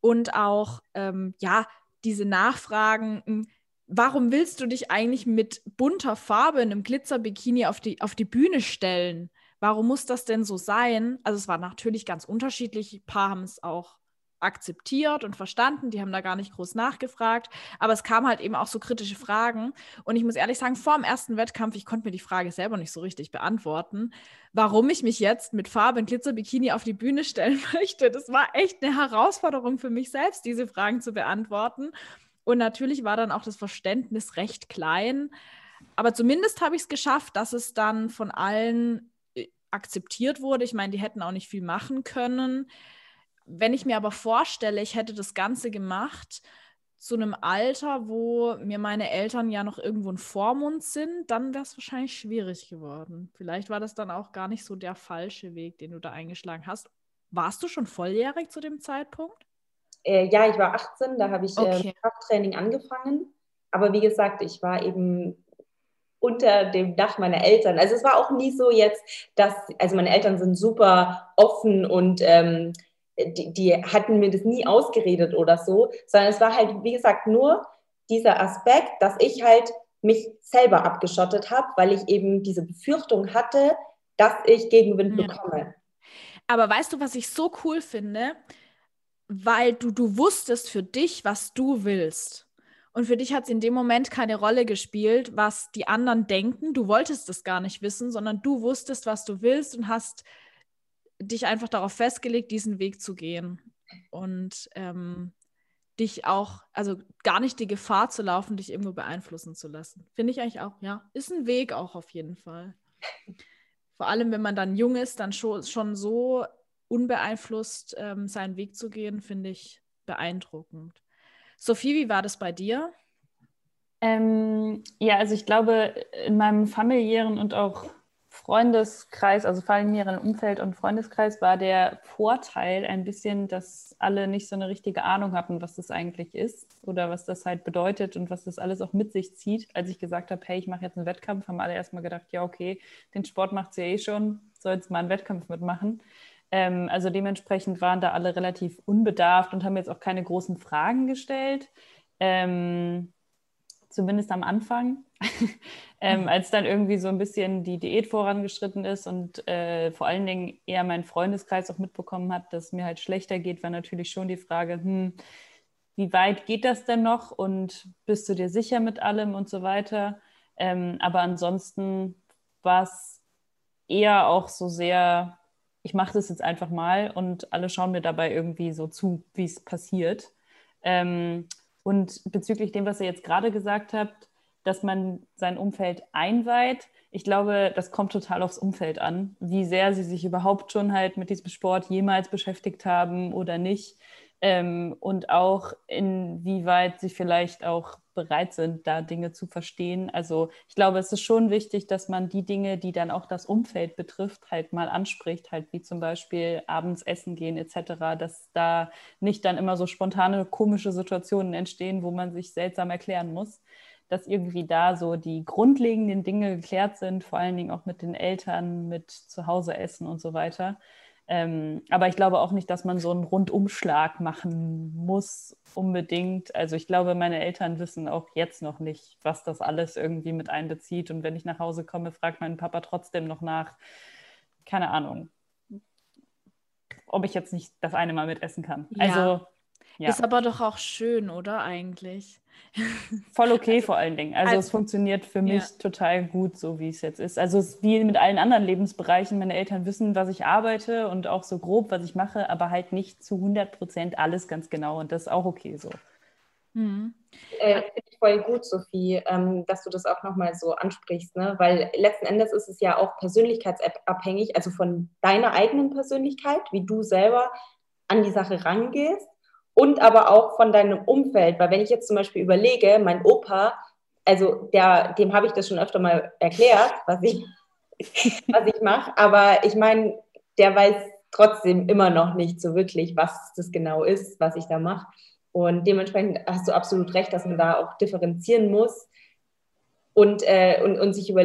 Und auch, ähm, ja, diese Nachfragen, hm, warum willst du dich eigentlich mit bunter Farbe in einem Glitzerbikini auf die, auf die Bühne stellen? Warum muss das denn so sein? Also es war natürlich ganz unterschiedlich. Ein paar haben es auch akzeptiert und verstanden, die haben da gar nicht groß nachgefragt, aber es kamen halt eben auch so kritische Fragen. Und ich muss ehrlich sagen, vor dem ersten Wettkampf, ich konnte mir die Frage selber nicht so richtig beantworten, warum ich mich jetzt mit Farbe und Glitzerbikini auf die Bühne stellen <laughs> möchte. Das war echt eine Herausforderung für mich selbst, diese Fragen zu beantworten. Und natürlich war dann auch das Verständnis recht klein, aber zumindest habe ich es geschafft, dass es dann von allen äh, akzeptiert wurde. Ich meine, die hätten auch nicht viel machen können wenn ich mir aber vorstelle, ich hätte das Ganze gemacht zu einem Alter, wo mir meine Eltern ja noch irgendwo ein Vormund sind, dann wäre es wahrscheinlich schwierig geworden. Vielleicht war das dann auch gar nicht so der falsche Weg, den du da eingeschlagen hast. Warst du schon volljährig zu dem Zeitpunkt? Äh, ja, ich war 18, da habe ich äh, okay. äh, Krafttraining angefangen. Aber wie gesagt, ich war eben unter dem Dach meiner Eltern. Also es war auch nie so jetzt, dass, also meine Eltern sind super offen und ähm, die, die hatten mir das nie ausgeredet oder so, sondern es war halt, wie gesagt, nur dieser Aspekt, dass ich halt mich selber abgeschottet habe, weil ich eben diese Befürchtung hatte, dass ich Gegenwind ja. bekomme. Aber weißt du, was ich so cool finde? Weil du, du wusstest für dich, was du willst. Und für dich hat es in dem Moment keine Rolle gespielt, was die anderen denken. Du wolltest es gar nicht wissen, sondern du wusstest, was du willst und hast dich einfach darauf festgelegt, diesen Weg zu gehen und ähm, dich auch, also gar nicht die Gefahr zu laufen, dich irgendwo beeinflussen zu lassen. Finde ich eigentlich auch, ja, ist ein Weg auch auf jeden Fall. Vor allem, wenn man dann jung ist, dann schon, schon so unbeeinflusst ähm, seinen Weg zu gehen, finde ich beeindruckend. Sophie, wie war das bei dir? Ähm, ja, also ich glaube, in meinem familiären und auch Freundeskreis, also familiären Umfeld und Freundeskreis, war der Vorteil ein bisschen, dass alle nicht so eine richtige Ahnung hatten, was das eigentlich ist oder was das halt bedeutet und was das alles auch mit sich zieht. Als ich gesagt habe, hey, ich mache jetzt einen Wettkampf, haben alle erstmal gedacht, ja, okay, den Sport macht sie ja eh schon, soll jetzt mal einen Wettkampf mitmachen. Ähm, also dementsprechend waren da alle relativ unbedarft und haben jetzt auch keine großen Fragen gestellt. Ähm, zumindest am Anfang, <laughs> ähm, mhm. als dann irgendwie so ein bisschen die Diät vorangeschritten ist und äh, vor allen Dingen eher mein Freundeskreis auch mitbekommen hat, dass mir halt schlechter geht, war natürlich schon die Frage, hm, wie weit geht das denn noch und bist du dir sicher mit allem und so weiter. Ähm, aber ansonsten war es eher auch so sehr, ich mache das jetzt einfach mal und alle schauen mir dabei irgendwie so zu, wie es passiert. Ähm, und bezüglich dem, was ihr jetzt gerade gesagt habt, dass man sein Umfeld einweiht, ich glaube, das kommt total aufs Umfeld an, wie sehr sie sich überhaupt schon halt mit diesem Sport jemals beschäftigt haben oder nicht ähm, und auch inwieweit sie vielleicht auch bereit sind, da Dinge zu verstehen. Also ich glaube, es ist schon wichtig, dass man die Dinge, die dann auch das Umfeld betrifft, halt mal anspricht, halt wie zum Beispiel abends essen gehen etc., dass da nicht dann immer so spontane komische Situationen entstehen, wo man sich seltsam erklären muss dass irgendwie da so die grundlegenden Dinge geklärt sind, vor allen Dingen auch mit den Eltern, mit Zuhause essen und so weiter. Ähm, aber ich glaube auch nicht, dass man so einen Rundumschlag machen muss unbedingt. Also ich glaube, meine Eltern wissen auch jetzt noch nicht, was das alles irgendwie mit einbezieht. Und wenn ich nach Hause komme, fragt mein Papa trotzdem noch nach, keine Ahnung, ob ich jetzt nicht das eine Mal mitessen kann. Ja. Also ja. Ist aber doch auch schön, oder eigentlich? Voll okay also, vor allen Dingen. Also, also, es funktioniert für mich ja. total gut, so wie es jetzt ist. Also es ist wie mit allen anderen Lebensbereichen. Meine Eltern wissen, was ich arbeite und auch so grob, was ich mache, aber halt nicht zu 100 Prozent alles ganz genau. Und das ist auch okay so. Mhm. Äh, Finde ich voll gut, Sophie, ähm, dass du das auch nochmal so ansprichst, ne? weil letzten Endes ist es ja auch persönlichkeitsabhängig, also von deiner eigenen Persönlichkeit, wie du selber an die Sache rangehst und aber auch von deinem Umfeld. Weil wenn ich jetzt zum Beispiel überlege, mein Opa, also der, dem habe ich das schon öfter mal erklärt, was ich, <laughs> was ich mache, aber ich meine, der weiß trotzdem immer noch nicht so wirklich, was das genau ist, was ich da mache. Und dementsprechend hast du absolut recht, dass man da auch differenzieren muss und, äh, und, und sich über,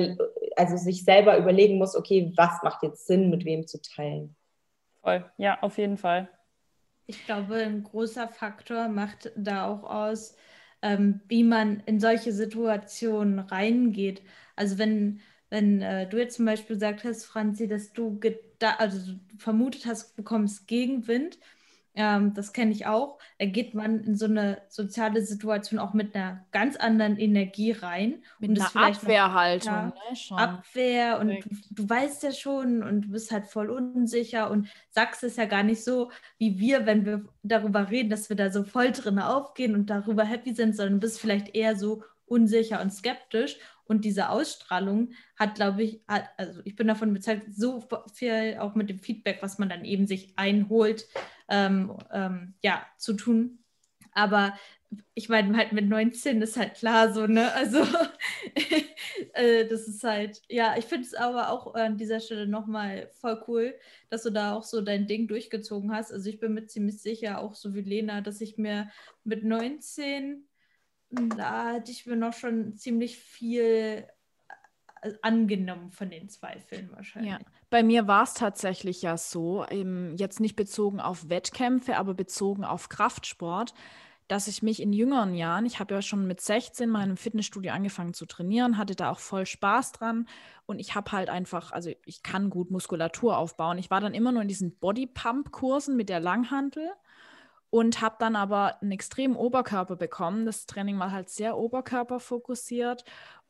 also sich selber überlegen muss, okay, was macht jetzt Sinn, mit wem zu teilen. Voll, ja, auf jeden Fall. Ich glaube, ein großer Faktor macht da auch aus, ähm, wie man in solche Situationen reingeht. Also wenn, wenn äh, du jetzt zum Beispiel gesagt hast, Franzi, dass du also vermutet hast, du bekommst Gegenwind, ähm, das kenne ich auch, da geht man in so eine soziale Situation auch mit einer ganz anderen Energie rein. Mit einer Abwehrhaltung, noch, ja, ne? Abwehr und du, du, weißt ja schon und du bist halt voll unsicher und sagst es ja gar nicht so wie wir, wenn wir darüber reden, dass wir da so voll drin aufgehen und darüber happy sind, sondern bist vielleicht eher so unsicher und skeptisch. Und diese Ausstrahlung hat, glaube ich, hat, also ich bin davon überzeugt, so viel auch mit dem Feedback, was man dann eben sich einholt, ähm, ähm, ja, zu tun. Aber ich meine, halt mit 19 ist halt klar so, ne? Also, <laughs> äh, das ist halt, ja, ich finde es aber auch an dieser Stelle nochmal voll cool, dass du da auch so dein Ding durchgezogen hast. Also, ich bin mir ziemlich sicher, auch so wie Lena, dass ich mir mit 19 da hatte ich mir noch schon ziemlich viel angenommen von den Zweifeln wahrscheinlich. Ja. Bei mir war es tatsächlich ja so, jetzt nicht bezogen auf Wettkämpfe, aber bezogen auf Kraftsport, dass ich mich in jüngeren Jahren, ich habe ja schon mit 16 mal in Fitnessstudio angefangen zu trainieren, hatte da auch voll Spaß dran und ich habe halt einfach, also ich kann gut Muskulatur aufbauen. Ich war dann immer nur in diesen Bodypump-Kursen mit der Langhantel und habe dann aber einen extremen Oberkörper bekommen. Das Training war halt sehr oberkörperfokussiert.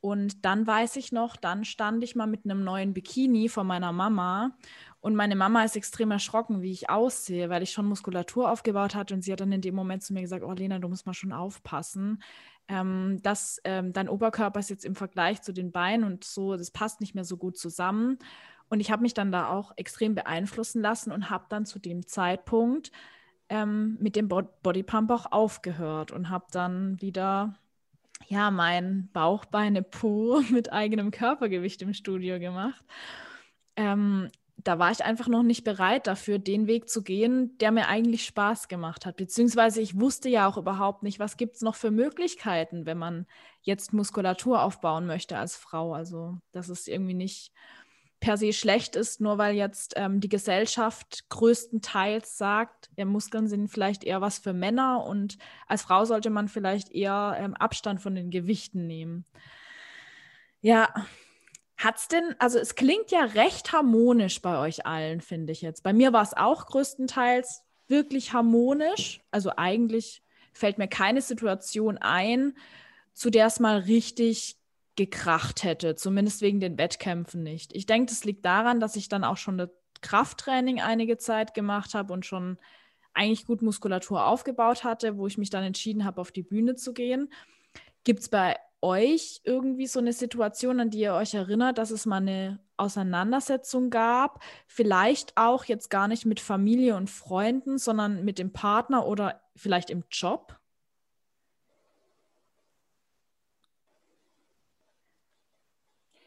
Und dann weiß ich noch, dann stand ich mal mit einem neuen Bikini von meiner Mama und meine Mama ist extrem erschrocken, wie ich aussehe, weil ich schon Muskulatur aufgebaut hatte und sie hat dann in dem Moment zu mir gesagt, oh Lena, du musst mal schon aufpassen. Ähm, dass ähm, dein Oberkörper ist jetzt im Vergleich zu den Beinen und so, das passt nicht mehr so gut zusammen. Und ich habe mich dann da auch extrem beeinflussen lassen und habe dann zu dem Zeitpunkt ähm, mit dem Bodypump auch aufgehört und habe dann wieder ja mein Bauchbeine pur <laughs> mit eigenem Körpergewicht im Studio gemacht. Ähm, da war ich einfach noch nicht bereit dafür, den Weg zu gehen, der mir eigentlich Spaß gemacht hat. Beziehungsweise ich wusste ja auch überhaupt nicht, was gibt es noch für Möglichkeiten, wenn man jetzt Muskulatur aufbauen möchte als Frau. Also das ist irgendwie nicht per se schlecht ist, nur weil jetzt ähm, die Gesellschaft größtenteils sagt, ja, Muskeln sind vielleicht eher was für Männer und als Frau sollte man vielleicht eher ähm, Abstand von den Gewichten nehmen. Ja, hat's denn, also es klingt ja recht harmonisch bei euch allen, finde ich jetzt. Bei mir war es auch größtenteils wirklich harmonisch. Also eigentlich fällt mir keine Situation ein, zu der es mal richtig gekracht hätte, zumindest wegen den Wettkämpfen nicht. Ich denke, das liegt daran, dass ich dann auch schon das Krafttraining einige Zeit gemacht habe und schon eigentlich gut Muskulatur aufgebaut hatte, wo ich mich dann entschieden habe, auf die Bühne zu gehen. Gibt es bei euch irgendwie so eine Situation, an die ihr euch erinnert, dass es mal eine Auseinandersetzung gab? Vielleicht auch jetzt gar nicht mit Familie und Freunden, sondern mit dem Partner oder vielleicht im Job?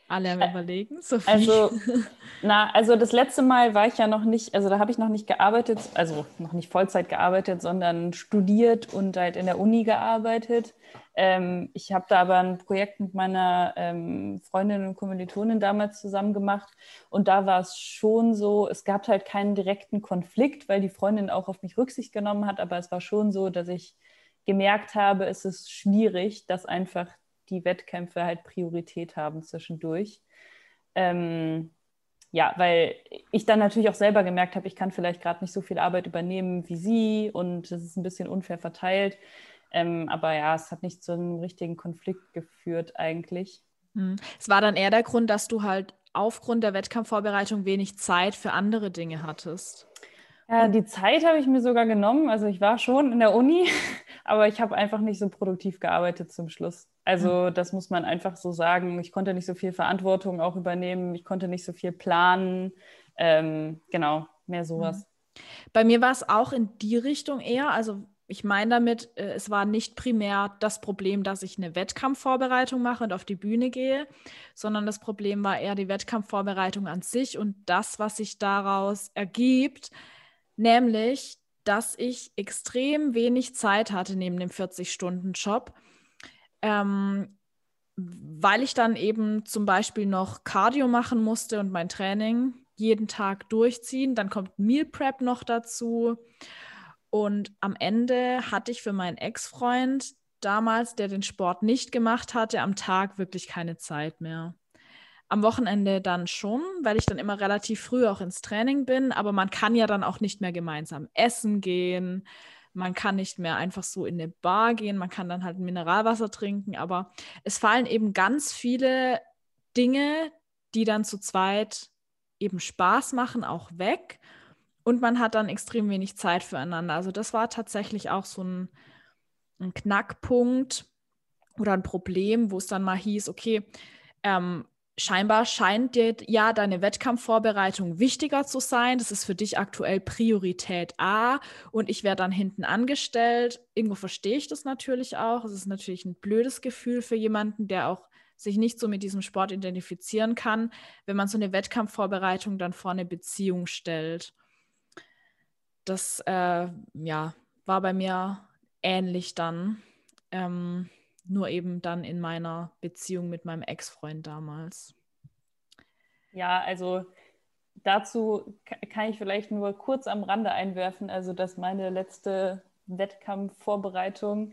Alle am Überlegen, Sophie. Also, <laughs> na, also das letzte Mal war ich ja noch nicht, also da habe ich noch nicht gearbeitet, also noch nicht Vollzeit gearbeitet, sondern studiert und halt in der Uni gearbeitet. Ähm, ich habe da aber ein Projekt mit meiner ähm, Freundin und Kommilitonin damals zusammen gemacht und da war es schon so, es gab halt keinen direkten Konflikt, weil die Freundin auch auf mich Rücksicht genommen hat, aber es war schon so, dass ich gemerkt habe, es ist schwierig, dass einfach die Wettkämpfe halt Priorität haben zwischendurch. Ähm, ja, weil ich dann natürlich auch selber gemerkt habe, ich kann vielleicht gerade nicht so viel Arbeit übernehmen wie sie und das ist ein bisschen unfair verteilt. Ähm, aber ja, es hat nicht zu einem richtigen Konflikt geführt eigentlich. Hm. Es war dann eher der Grund, dass du halt aufgrund der Wettkampfvorbereitung wenig Zeit für andere Dinge hattest. Ja, die Zeit habe ich mir sogar genommen. Also ich war schon in der Uni, <laughs> aber ich habe einfach nicht so produktiv gearbeitet zum Schluss. Also das muss man einfach so sagen. Ich konnte nicht so viel Verantwortung auch übernehmen. Ich konnte nicht so viel planen. Ähm, genau, mehr sowas. Bei mir war es auch in die Richtung eher. Also ich meine damit, äh, es war nicht primär das Problem, dass ich eine Wettkampfvorbereitung mache und auf die Bühne gehe, sondern das Problem war eher die Wettkampfvorbereitung an sich und das, was sich daraus ergibt, nämlich, dass ich extrem wenig Zeit hatte neben dem 40-Stunden-Job ähm, weil ich dann eben zum Beispiel noch Cardio machen musste und mein Training jeden Tag durchziehen. Dann kommt Meal Prep noch dazu. Und am Ende hatte ich für meinen Ex-Freund damals, der den Sport nicht gemacht hatte, am Tag wirklich keine Zeit mehr. Am Wochenende dann schon, weil ich dann immer relativ früh auch ins Training bin, aber man kann ja dann auch nicht mehr gemeinsam essen gehen. Man kann nicht mehr einfach so in eine Bar gehen, man kann dann halt Mineralwasser trinken, aber es fallen eben ganz viele Dinge, die dann zu zweit eben Spaß machen, auch weg. Und man hat dann extrem wenig Zeit füreinander. Also das war tatsächlich auch so ein, ein Knackpunkt oder ein Problem, wo es dann mal hieß, okay, ähm, scheinbar scheint dir ja deine Wettkampfvorbereitung wichtiger zu sein. Das ist für dich aktuell Priorität A und ich werde dann hinten angestellt. Irgendwo verstehe ich das natürlich auch. Es ist natürlich ein blödes Gefühl für jemanden, der auch sich nicht so mit diesem Sport identifizieren kann, wenn man so eine Wettkampfvorbereitung dann vor eine Beziehung stellt. Das äh, ja, war bei mir ähnlich dann. Ähm, nur eben dann in meiner Beziehung mit meinem Ex-Freund damals. Ja, also dazu kann ich vielleicht nur kurz am Rande einwerfen, also dass meine letzte Wettkampfvorbereitung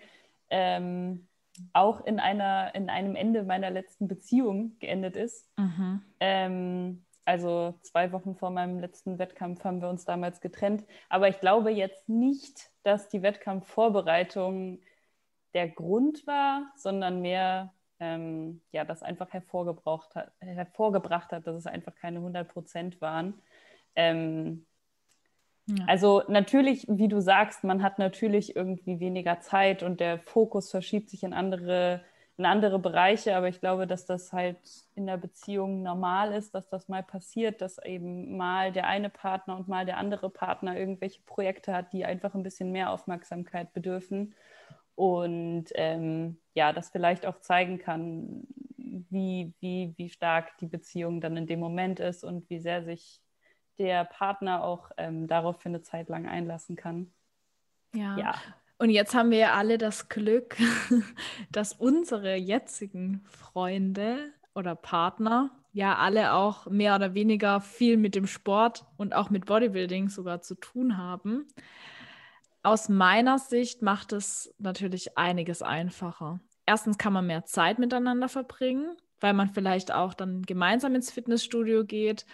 ähm, auch in, einer, in einem Ende meiner letzten Beziehung geendet ist. Mhm. Ähm, also zwei Wochen vor meinem letzten Wettkampf haben wir uns damals getrennt. Aber ich glaube jetzt nicht, dass die Wettkampfvorbereitung der Grund war, sondern mehr ähm, ja, das einfach hervorgebracht hat, hervorgebracht hat, dass es einfach keine 100 Prozent waren. Ähm, ja. Also natürlich, wie du sagst, man hat natürlich irgendwie weniger Zeit und der Fokus verschiebt sich in andere, in andere Bereiche, aber ich glaube, dass das halt in der Beziehung normal ist, dass das mal passiert, dass eben mal der eine Partner und mal der andere Partner irgendwelche Projekte hat, die einfach ein bisschen mehr Aufmerksamkeit bedürfen und ähm, ja, das vielleicht auch zeigen kann, wie, wie, wie stark die Beziehung dann in dem Moment ist und wie sehr sich der Partner auch ähm, darauf für eine Zeit lang einlassen kann. Ja. ja. Und jetzt haben wir ja alle das Glück, <laughs> dass unsere jetzigen Freunde oder Partner ja alle auch mehr oder weniger viel mit dem Sport und auch mit Bodybuilding sogar zu tun haben aus meiner Sicht macht es natürlich einiges einfacher. Erstens kann man mehr Zeit miteinander verbringen, weil man vielleicht auch dann gemeinsam ins Fitnessstudio geht,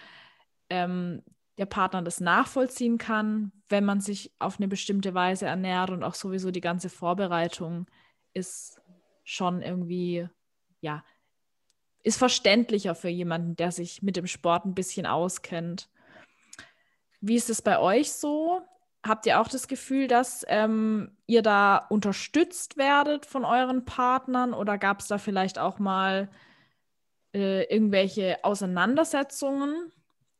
ähm, der Partner das nachvollziehen kann, wenn man sich auf eine bestimmte Weise ernährt und auch sowieso die ganze Vorbereitung ist schon irgendwie, ja, ist verständlicher für jemanden, der sich mit dem Sport ein bisschen auskennt. Wie ist es bei euch so? Habt ihr auch das Gefühl, dass ähm, ihr da unterstützt werdet von euren Partnern oder gab es da vielleicht auch mal äh, irgendwelche Auseinandersetzungen?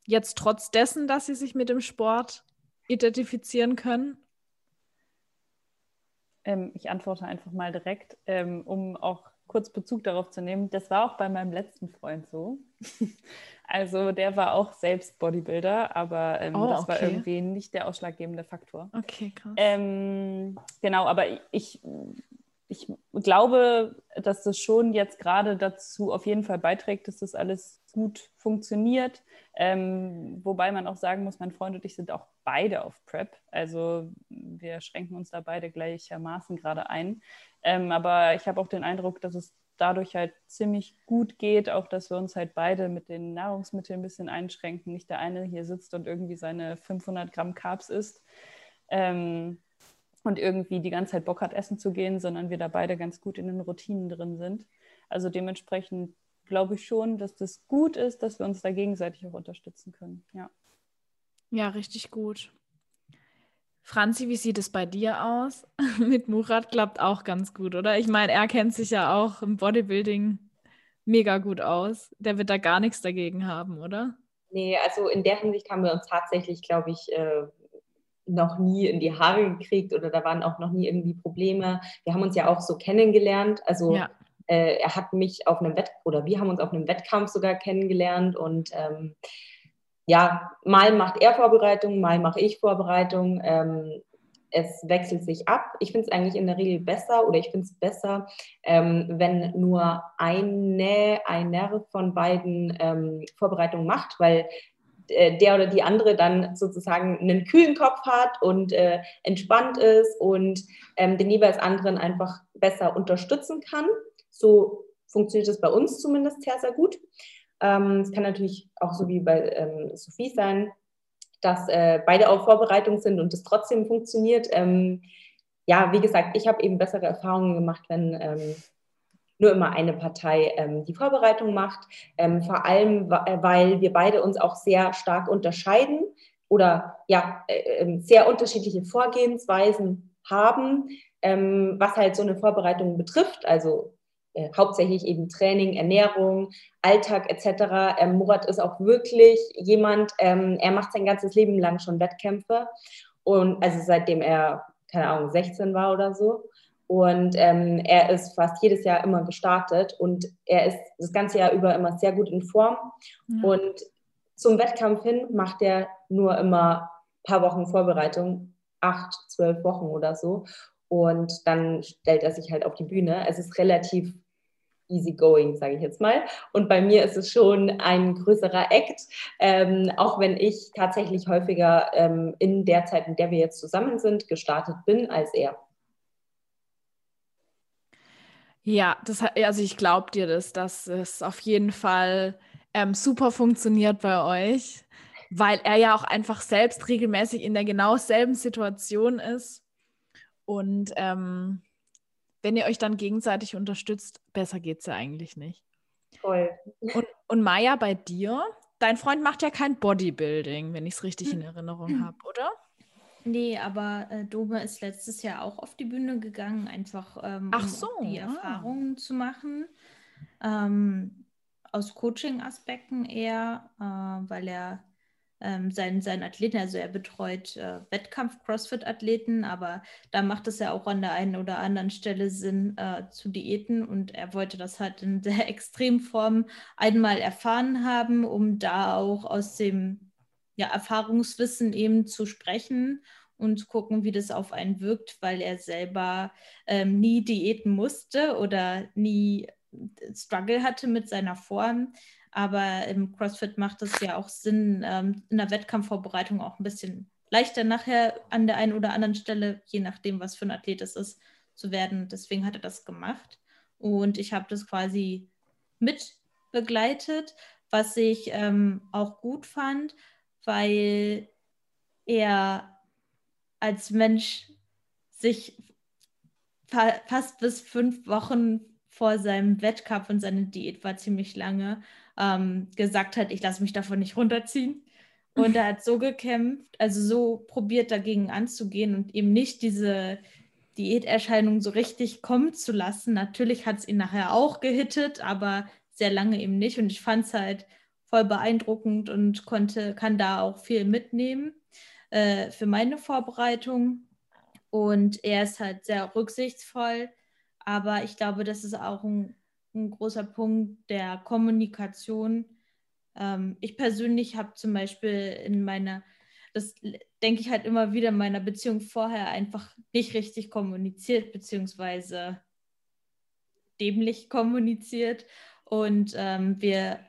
Jetzt trotz dessen, dass sie sich mit dem Sport identifizieren können? Ähm, ich antworte einfach mal direkt, ähm, um auch kurz Bezug darauf zu nehmen. Das war auch bei meinem letzten Freund so. <laughs> Also der war auch selbst Bodybuilder, aber ähm, oh, das war irgendwie nicht der ausschlaggebende Faktor. Okay, krass. Ähm, genau, aber ich, ich glaube, dass das schon jetzt gerade dazu auf jeden Fall beiträgt, dass das alles gut funktioniert. Ähm, wobei man auch sagen muss, mein Freund und ich sind auch beide auf Prep. Also wir schränken uns da beide gleichermaßen gerade ein. Ähm, aber ich habe auch den Eindruck, dass es dadurch halt ziemlich gut geht, auch dass wir uns halt beide mit den Nahrungsmitteln ein bisschen einschränken. Nicht der eine hier sitzt und irgendwie seine 500 Gramm Carbs isst ähm, und irgendwie die ganze Zeit Bock hat, essen zu gehen, sondern wir da beide ganz gut in den Routinen drin sind. Also dementsprechend glaube ich schon, dass das gut ist, dass wir uns da gegenseitig auch unterstützen können. Ja. Ja, richtig gut. Franzi, wie sieht es bei dir aus? <laughs> Mit Murat klappt auch ganz gut, oder? Ich meine, er kennt sich ja auch im Bodybuilding mega gut aus. Der wird da gar nichts dagegen haben, oder? Nee, also in der Hinsicht haben wir uns tatsächlich, glaube ich, äh, noch nie in die Haare gekriegt oder da waren auch noch nie irgendwie Probleme. Wir haben uns ja auch so kennengelernt. Also ja. äh, er hat mich auf einem Wett oder wir haben uns auf einem Wettkampf sogar kennengelernt und ähm, ja, mal macht er Vorbereitung, mal mache ich Vorbereitung. Ähm, es wechselt sich ab. Ich finde es eigentlich in der Regel besser oder ich finde es besser, ähm, wenn nur eine, einer von beiden ähm, Vorbereitungen macht, weil der oder die andere dann sozusagen einen kühlen Kopf hat und äh, entspannt ist und ähm, den jeweils anderen einfach besser unterstützen kann. So funktioniert es bei uns zumindest sehr, sehr gut. Ähm, es kann natürlich auch so wie bei ähm, Sophie sein, dass äh, beide auf Vorbereitung sind und es trotzdem funktioniert. Ähm, ja, wie gesagt, ich habe eben bessere Erfahrungen gemacht, wenn ähm, nur immer eine Partei ähm, die Vorbereitung macht. Ähm, vor allem, äh, weil wir beide uns auch sehr stark unterscheiden oder ja, äh, ähm, sehr unterschiedliche Vorgehensweisen haben, ähm, was halt so eine Vorbereitung betrifft. Also äh, hauptsächlich eben Training, Ernährung, Alltag etc. Ähm, Murat ist auch wirklich jemand, ähm, er macht sein ganzes Leben lang schon Wettkämpfe und also seitdem er keine Ahnung 16 war oder so und ähm, er ist fast jedes Jahr immer gestartet und er ist das ganze Jahr über immer sehr gut in Form. Ja. Und zum Wettkampf hin macht er nur immer ein paar Wochen Vorbereitung, acht, zwölf Wochen oder so. Und dann stellt er sich halt auf die Bühne. Es ist relativ easy going, sage ich jetzt mal. Und bei mir ist es schon ein größerer Act, ähm, auch wenn ich tatsächlich häufiger ähm, in der Zeit, in der wir jetzt zusammen sind, gestartet bin als er. Ja, das, also ich glaube dir das, dass es auf jeden Fall ähm, super funktioniert bei euch, weil er ja auch einfach selbst regelmäßig in der genau selben Situation ist. Und ähm, wenn ihr euch dann gegenseitig unterstützt, besser geht es ja eigentlich nicht. Toll. Und, und Maya, bei dir, dein Freund macht ja kein Bodybuilding, wenn ich es richtig in Erinnerung habe, oder? Nee, aber äh, Dome ist letztes Jahr auch auf die Bühne gegangen, einfach ähm, um so, die ah. Erfahrungen zu machen. Ähm, aus Coaching-Aspekten eher, äh, weil er ähm, seinen, seinen Athleten, also er betreut äh, Wettkampf-Crossfit-Athleten, aber da macht es ja auch an der einen oder anderen Stelle Sinn äh, zu Diäten und er wollte das halt in der <laughs> Extremform einmal erfahren haben, um da auch aus dem ja, Erfahrungswissen eben zu sprechen und gucken, wie das auf einen wirkt, weil er selber ähm, nie Diäten musste oder nie Struggle hatte mit seiner Form. Aber im CrossFit macht es ja auch Sinn, ähm, in der Wettkampfvorbereitung auch ein bisschen leichter nachher an der einen oder anderen Stelle, je nachdem, was für ein Athlet es ist, zu werden. Deswegen hat er das gemacht. Und ich habe das quasi mit begleitet, was ich ähm, auch gut fand, weil er als Mensch sich fa fast bis fünf Wochen vor seinem Wettkampf und seine Diät war ziemlich lange, ähm, gesagt hat, ich lasse mich davon nicht runterziehen. Und er hat so gekämpft, also so probiert dagegen anzugehen und eben nicht diese Diäterscheinung so richtig kommen zu lassen. Natürlich hat es ihn nachher auch gehittet, aber sehr lange eben nicht. Und ich fand es halt voll beeindruckend und konnte, kann da auch viel mitnehmen äh, für meine Vorbereitung. Und er ist halt sehr rücksichtsvoll, aber ich glaube, das ist auch ein, ein großer Punkt der Kommunikation. Ähm, ich persönlich habe zum Beispiel in meiner, das denke ich halt immer wieder in meiner Beziehung vorher einfach nicht richtig kommuniziert, beziehungsweise dämlich kommuniziert. Und ähm, wir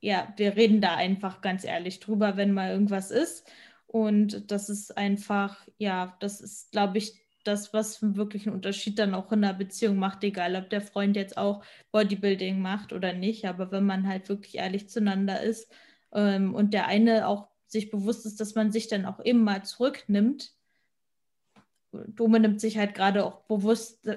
ja, wir reden da einfach ganz ehrlich drüber, wenn mal irgendwas ist. Und das ist einfach, ja, das ist, glaube ich, das, was wirklich einen Unterschied dann auch in der Beziehung macht, egal ob der Freund jetzt auch Bodybuilding macht oder nicht. Aber wenn man halt wirklich ehrlich zueinander ist ähm, und der eine auch sich bewusst ist, dass man sich dann auch mal zurücknimmt. Dome nimmt sich halt gerade auch bewusst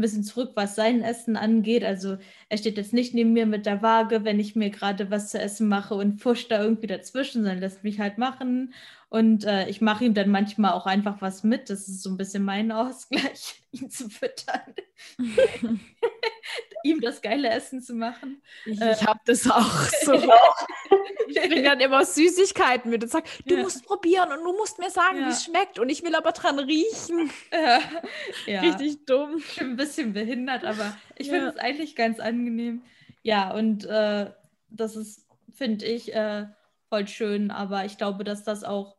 ein bisschen zurück, was sein Essen angeht. Also er steht jetzt nicht neben mir mit der Waage, wenn ich mir gerade was zu essen mache und pfuscht da irgendwie dazwischen, sondern lässt mich halt machen. Und äh, ich mache ihm dann manchmal auch einfach was mit. Das ist so ein bisschen mein <laughs> Ausgleich, ihn zu füttern. <laughs> <laughs> ihm das geile Essen zu machen. Ich, äh, ich habe das auch <laughs> so. ich bringe dann immer Süßigkeiten mit und sage, du ja. musst probieren und du musst mir sagen, ja. wie es schmeckt. Und ich will aber dran riechen. <laughs> Ja. ja. Richtig dumm. Ein bisschen behindert, aber ich finde es eigentlich ganz angenehm. Ja, und äh, das ist, finde ich, äh, voll schön. Aber ich glaube, dass das auch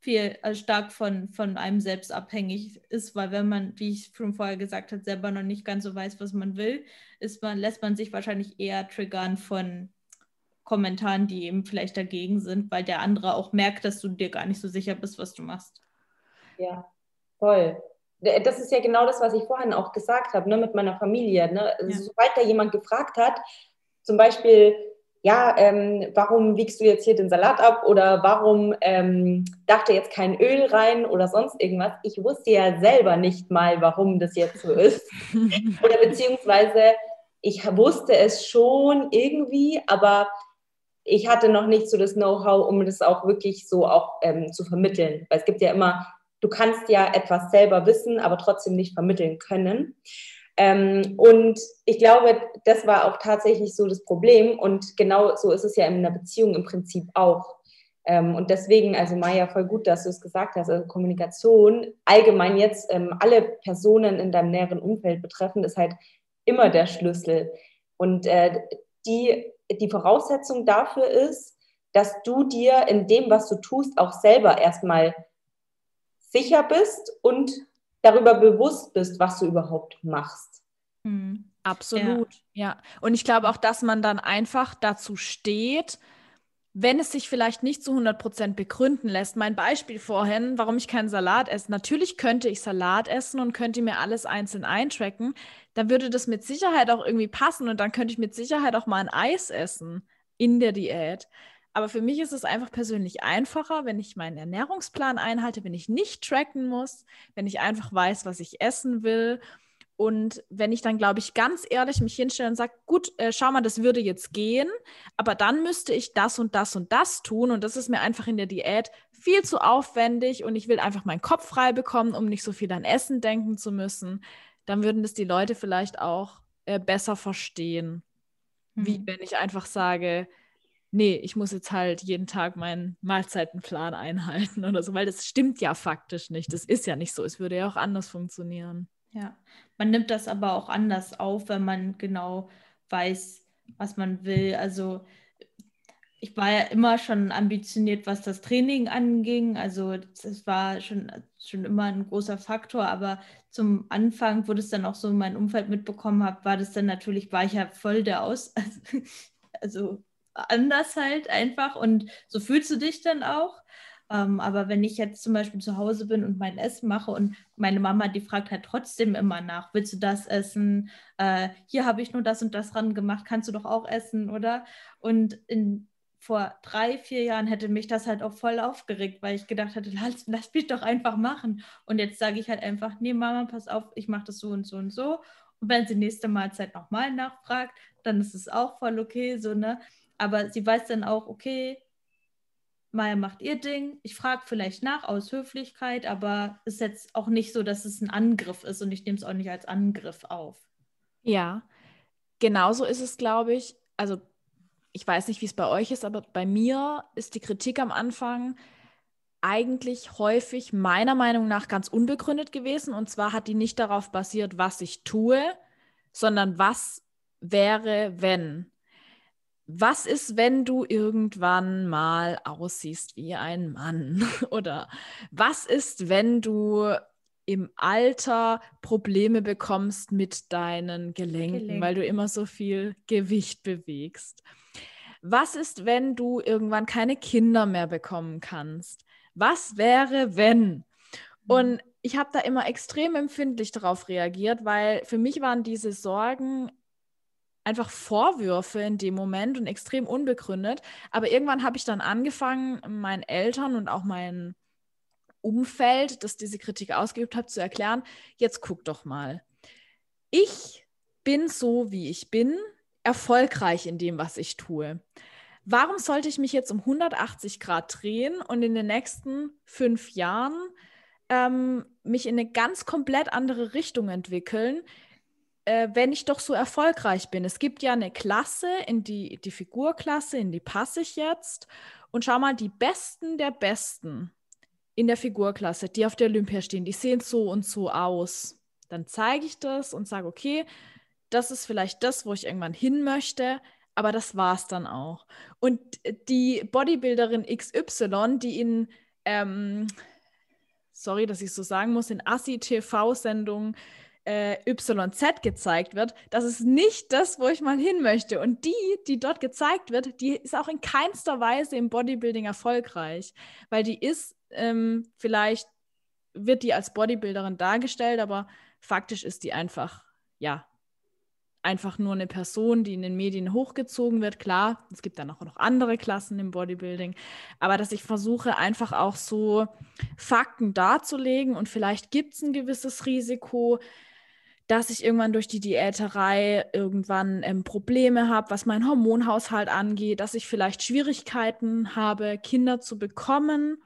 viel äh, stark von, von einem selbst abhängig ist, weil wenn man, wie ich schon vorher gesagt habe, selber noch nicht ganz so weiß, was man will, ist man, lässt man sich wahrscheinlich eher triggern von Kommentaren, die eben vielleicht dagegen sind, weil der andere auch merkt, dass du dir gar nicht so sicher bist, was du machst. Ja, voll. Das ist ja genau das, was ich vorhin auch gesagt habe, ne, mit meiner Familie. Ne? Ja. Sobald da jemand gefragt hat, zum Beispiel, ja, ähm, warum wiegst du jetzt hier den Salat ab oder warum ähm, darf da jetzt kein Öl rein oder sonst irgendwas. Ich wusste ja selber nicht mal, warum das jetzt so ist. <laughs> oder beziehungsweise ich wusste es schon irgendwie, aber ich hatte noch nicht so das Know-how, um das auch wirklich so auch ähm, zu vermitteln. Weil es gibt ja immer, du kannst ja etwas selber wissen, aber trotzdem nicht vermitteln können. Ähm, und ich glaube, das war auch tatsächlich so das Problem. Und genau so ist es ja in einer Beziehung im Prinzip auch. Ähm, und deswegen, also Maja, voll gut, dass du es gesagt hast. Also Kommunikation, allgemein jetzt ähm, alle Personen in deinem näheren Umfeld betreffend, ist halt immer der Schlüssel. Und äh, die, die Voraussetzung dafür ist, dass du dir in dem, was du tust, auch selber erstmal sicher bist und darüber bewusst bist, was du überhaupt machst. Mhm. Absolut, ja. ja. Und ich glaube auch, dass man dann einfach dazu steht, wenn es sich vielleicht nicht zu 100 Prozent begründen lässt. Mein Beispiel vorhin, warum ich keinen Salat esse. Natürlich könnte ich Salat essen und könnte mir alles einzeln eintracken. Dann würde das mit Sicherheit auch irgendwie passen und dann könnte ich mit Sicherheit auch mal ein Eis essen in der Diät. Aber für mich ist es einfach persönlich einfacher, wenn ich meinen Ernährungsplan einhalte, wenn ich nicht tracken muss, wenn ich einfach weiß, was ich essen will. Und wenn ich dann, glaube ich, ganz ehrlich mich hinstelle und sage, gut, äh, schau mal, das würde jetzt gehen, aber dann müsste ich das und das und das tun. Und das ist mir einfach in der Diät viel zu aufwendig und ich will einfach meinen Kopf frei bekommen, um nicht so viel an Essen denken zu müssen, dann würden das die Leute vielleicht auch äh, besser verstehen, mhm. wie wenn ich einfach sage, nee, ich muss jetzt halt jeden Tag meinen Mahlzeitenplan einhalten oder so, weil das stimmt ja faktisch nicht. Das ist ja nicht so. Es würde ja auch anders funktionieren. Ja, man nimmt das aber auch anders auf, wenn man genau weiß, was man will. Also ich war ja immer schon ambitioniert, was das Training anging. Also das war schon, schon immer ein großer Faktor. Aber zum Anfang, wo das dann auch so in mein Umfeld mitbekommen habe, war das dann natürlich, war ich ja voll der Aus. <laughs> Also anders halt einfach. Und so fühlst du dich dann auch. Ähm, aber wenn ich jetzt zum Beispiel zu Hause bin und mein Essen mache und meine Mama, die fragt halt trotzdem immer nach, willst du das essen? Äh, hier habe ich nur das und das ran gemacht, kannst du doch auch essen, oder? Und in, vor drei, vier Jahren hätte mich das halt auch voll aufgeregt, weil ich gedacht hatte, lass, lass mich doch einfach machen. Und jetzt sage ich halt einfach, nee, Mama, pass auf, ich mache das so und so und so. Und wenn sie nächste Mahlzeit nochmal nachfragt, dann ist es auch voll okay, so, ne? Aber sie weiß dann auch, okay, Maya macht ihr Ding. Ich frage vielleicht nach aus Höflichkeit, aber es ist jetzt auch nicht so, dass es ein Angriff ist und ich nehme es auch nicht als Angriff auf. Ja, genauso ist es, glaube ich. Also ich weiß nicht, wie es bei euch ist, aber bei mir ist die Kritik am Anfang eigentlich häufig meiner Meinung nach ganz unbegründet gewesen. Und zwar hat die nicht darauf basiert, was ich tue, sondern was wäre, wenn was ist, wenn du irgendwann mal aussiehst wie ein Mann? <laughs> Oder was ist, wenn du im Alter Probleme bekommst mit deinen Gelenken, Gelenken, weil du immer so viel Gewicht bewegst? Was ist, wenn du irgendwann keine Kinder mehr bekommen kannst? Was wäre, wenn? Mhm. Und ich habe da immer extrem empfindlich darauf reagiert, weil für mich waren diese Sorgen einfach Vorwürfe in dem Moment und extrem unbegründet. Aber irgendwann habe ich dann angefangen, meinen Eltern und auch meinem Umfeld, das diese Kritik ausgeübt hat, zu erklären, jetzt guck doch mal. Ich bin so, wie ich bin, erfolgreich in dem, was ich tue. Warum sollte ich mich jetzt um 180 Grad drehen und in den nächsten fünf Jahren ähm, mich in eine ganz komplett andere Richtung entwickeln, äh, wenn ich doch so erfolgreich bin. Es gibt ja eine Klasse, in die, die Figurklasse, in die passe ich jetzt. Und schau mal, die Besten der Besten in der Figurklasse, die auf der Olympia stehen, die sehen so und so aus. Dann zeige ich das und sage, okay, das ist vielleicht das, wo ich irgendwann hin möchte, aber das war es dann auch. Und die Bodybuilderin XY, die in ähm, sorry, dass ich so sagen muss, in Assi-TV-Sendungen äh, YZ gezeigt wird, das ist nicht das, wo ich mal hin möchte. Und die, die dort gezeigt wird, die ist auch in keinster Weise im Bodybuilding erfolgreich, weil die ist ähm, vielleicht wird die als Bodybuilderin dargestellt, aber faktisch ist die einfach, ja, einfach nur eine Person, die in den Medien hochgezogen wird. Klar, es gibt dann auch noch andere Klassen im Bodybuilding, aber dass ich versuche, einfach auch so Fakten darzulegen und vielleicht gibt es ein gewisses Risiko, dass ich irgendwann durch die Diäterei irgendwann ähm, Probleme habe, was meinen Hormonhaushalt angeht, dass ich vielleicht Schwierigkeiten habe, Kinder zu bekommen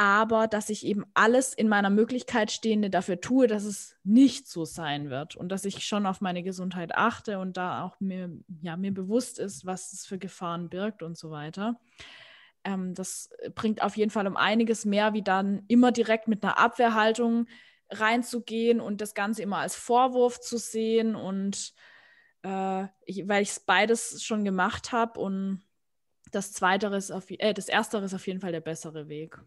aber dass ich eben alles in meiner Möglichkeit Stehende dafür tue, dass es nicht so sein wird und dass ich schon auf meine Gesundheit achte und da auch mir, ja, mir bewusst ist, was es für Gefahren birgt und so weiter. Ähm, das bringt auf jeden Fall um einiges mehr, wie dann immer direkt mit einer Abwehrhaltung reinzugehen und das Ganze immer als Vorwurf zu sehen und äh, ich, weil ich es beides schon gemacht habe und das Zweite ist auf, äh, das Erstere ist auf jeden Fall der bessere Weg.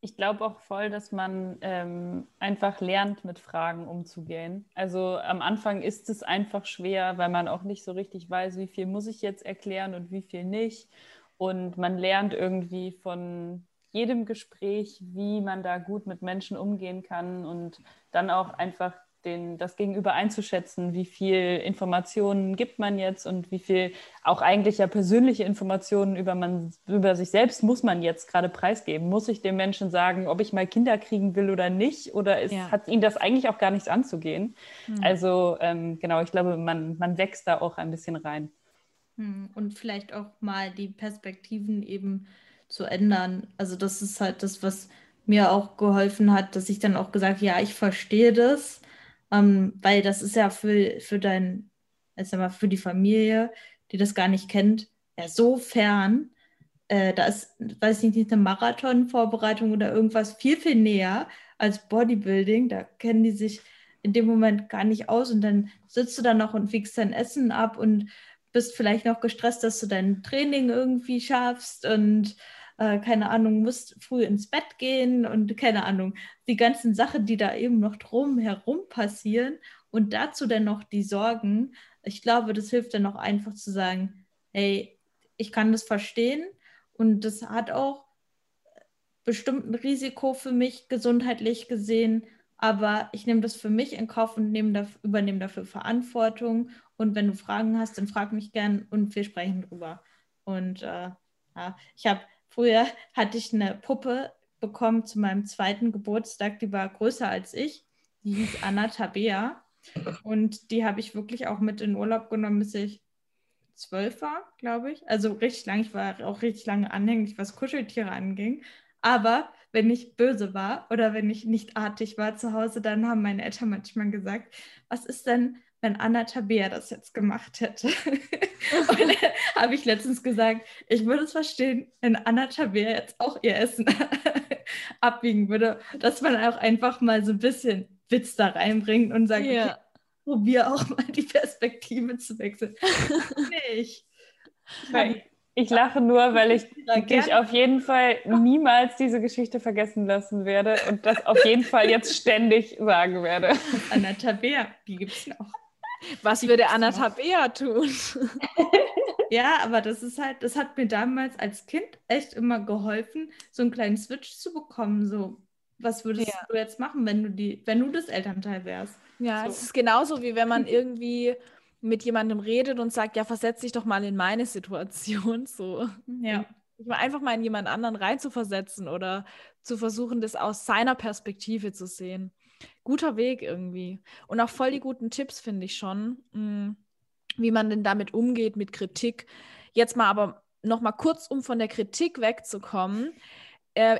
Ich glaube auch voll, dass man ähm, einfach lernt, mit Fragen umzugehen. Also am Anfang ist es einfach schwer, weil man auch nicht so richtig weiß, wie viel muss ich jetzt erklären und wie viel nicht. Und man lernt irgendwie von jedem Gespräch, wie man da gut mit Menschen umgehen kann und dann auch einfach den, das Gegenüber einzuschätzen, wie viel Informationen gibt man jetzt und wie viel auch eigentlich ja persönliche Informationen über, man, über sich selbst muss man jetzt gerade preisgeben. Muss ich dem Menschen sagen, ob ich mal Kinder kriegen will oder nicht? Oder ist, ja. hat ihn das eigentlich auch gar nichts anzugehen? Mhm. Also ähm, genau, ich glaube, man, man wächst da auch ein bisschen rein. Hm, und vielleicht auch mal die Perspektiven eben zu ändern. Also das ist halt das, was mir auch geholfen hat, dass ich dann auch gesagt, ja, ich verstehe das ähm, weil das ist ja für, für dein, also mal, für die Familie, die das gar nicht kennt, ja so fern. Äh, da ist, weiß ich nicht, eine Marathonvorbereitung oder irgendwas viel, viel näher als Bodybuilding. Da kennen die sich in dem Moment gar nicht aus und dann sitzt du da noch und wiegst dein Essen ab und bist vielleicht noch gestresst, dass du dein Training irgendwie schaffst und äh, keine Ahnung, musst früh ins Bett gehen und keine Ahnung, die ganzen Sachen, die da eben noch drum herum passieren und dazu dann noch die Sorgen. Ich glaube, das hilft dann noch einfach zu sagen, hey, ich kann das verstehen und das hat auch bestimmt ein Risiko für mich gesundheitlich gesehen, aber ich nehme das für mich in Kauf und dafür, übernehme dafür Verantwortung. Und wenn du Fragen hast, dann frag mich gern und wir sprechen drüber. Und äh, ja, ich habe Früher <laughs> hatte ich eine Puppe bekommen zu meinem zweiten Geburtstag, die war größer als ich. Die hieß Anna Tabea. Und die habe ich wirklich auch mit in Urlaub genommen, bis ich zwölf war, glaube ich. Also richtig lang. Ich war auch richtig lange anhänglich, was Kuscheltiere anging. Aber wenn ich böse war oder wenn ich nicht artig war zu Hause, dann haben meine Eltern manchmal gesagt, was ist denn, wenn Anna Tabea das jetzt gemacht hätte. <laughs> und <laughs> <laughs> habe ich letztens gesagt, ich würde es verstehen, wenn Anna Tabea jetzt auch ihr Essen abwiegen würde, dass man auch einfach mal so ein bisschen Witz da reinbringt und sagt, ja. okay, probier auch mal die Perspektive zu wechseln. Nicht. Weil ich lache nur, weil ich dich auf jeden Fall <laughs> niemals diese Geschichte vergessen lassen werde und das auf jeden Fall jetzt <laughs> ständig sagen werde. Anna Tabea, die gibt es noch. Was würde Anna Tabea tun? <laughs> ja, aber das ist halt, das hat mir damals als Kind echt immer geholfen, so einen kleinen Switch zu bekommen. So, was würdest ja. du jetzt machen, wenn du die, wenn du das Elternteil wärst? Ja, so. es ist genauso wie wenn man irgendwie mit jemandem redet und sagt, ja, versetz dich doch mal in meine Situation. <laughs> So. Ja. Ich mal einfach mal in jemand anderen reinzuversetzen oder zu versuchen, das aus seiner Perspektive zu sehen guter Weg irgendwie. Und auch voll die guten Tipps, finde ich schon, mh, mm, wie man denn damit umgeht mit Kritik. Jetzt mal aber noch mal kurz, um von der Kritik wegzukommen. Äh,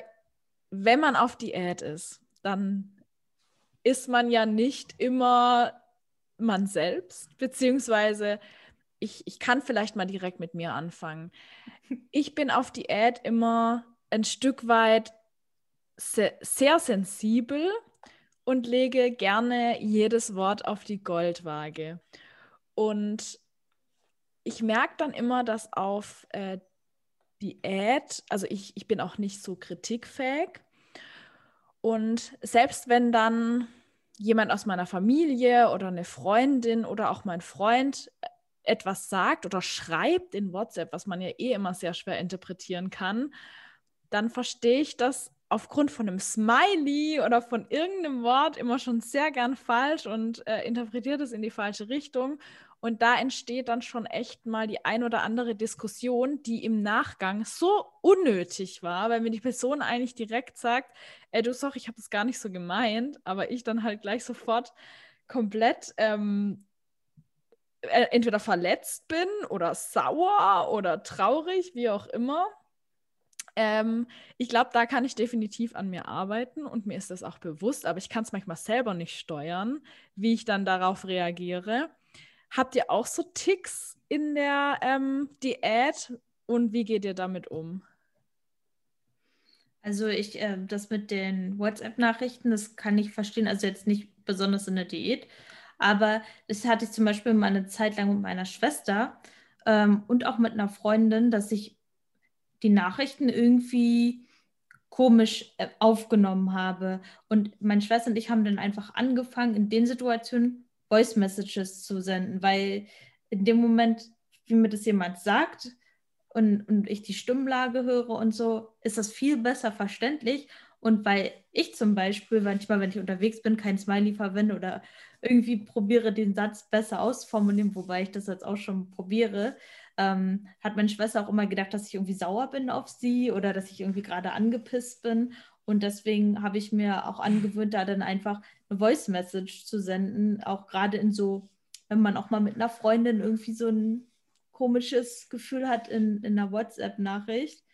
wenn man auf Diät ist, dann ist man ja nicht immer man selbst, beziehungsweise ich, ich kann vielleicht mal direkt mit mir anfangen. Ich bin auf Diät immer ein Stück weit sehr, sehr sensibel und lege gerne jedes Wort auf die Goldwaage. Und ich merke dann immer, dass auf äh, Diät, also ich, ich bin auch nicht so kritikfähig. Und selbst wenn dann jemand aus meiner Familie oder eine Freundin oder auch mein Freund etwas sagt oder schreibt in WhatsApp, was man ja eh immer sehr schwer interpretieren kann, dann verstehe ich das aufgrund von einem Smiley oder von irgendeinem Wort immer schon sehr gern falsch und äh, interpretiert es in die falsche Richtung. Und da entsteht dann schon echt mal die ein oder andere Diskussion, die im Nachgang so unnötig war, weil mir die Person eigentlich direkt sagt, ey, du sorry, ich habe das gar nicht so gemeint, aber ich dann halt gleich sofort komplett ähm, äh, entweder verletzt bin oder sauer oder traurig, wie auch immer. Ähm, ich glaube, da kann ich definitiv an mir arbeiten und mir ist das auch bewusst, aber ich kann es manchmal selber nicht steuern, wie ich dann darauf reagiere. Habt ihr auch so Ticks in der ähm, Diät und wie geht ihr damit um? Also ich, äh, das mit den WhatsApp-Nachrichten, das kann ich verstehen, also jetzt nicht besonders in der Diät, aber das hatte ich zum Beispiel mal eine Zeit lang mit meiner Schwester ähm, und auch mit einer Freundin, dass ich die Nachrichten irgendwie komisch äh, aufgenommen habe. Und meine Schwester und ich haben dann einfach angefangen, in den Situationen Voice Messages zu senden, weil in dem Moment, wie mir das jemand sagt und, und ich die Stimmlage höre und so, ist das viel besser verständlich. Und weil ich zum Beispiel manchmal, wenn ich unterwegs bin, kein Smiley verwende oder irgendwie probiere, den Satz besser auszuformulieren, wobei ich das jetzt auch schon probiere, ähm, hat meine Schwester auch immer gedacht, dass ich irgendwie sauer bin auf sie oder dass ich irgendwie gerade angepisst bin. Und deswegen habe ich mir auch angewöhnt, da dann einfach eine Voice Message zu senden, auch gerade in so, wenn man auch mal mit einer Freundin irgendwie so ein komisches Gefühl hat in, in einer WhatsApp-Nachricht.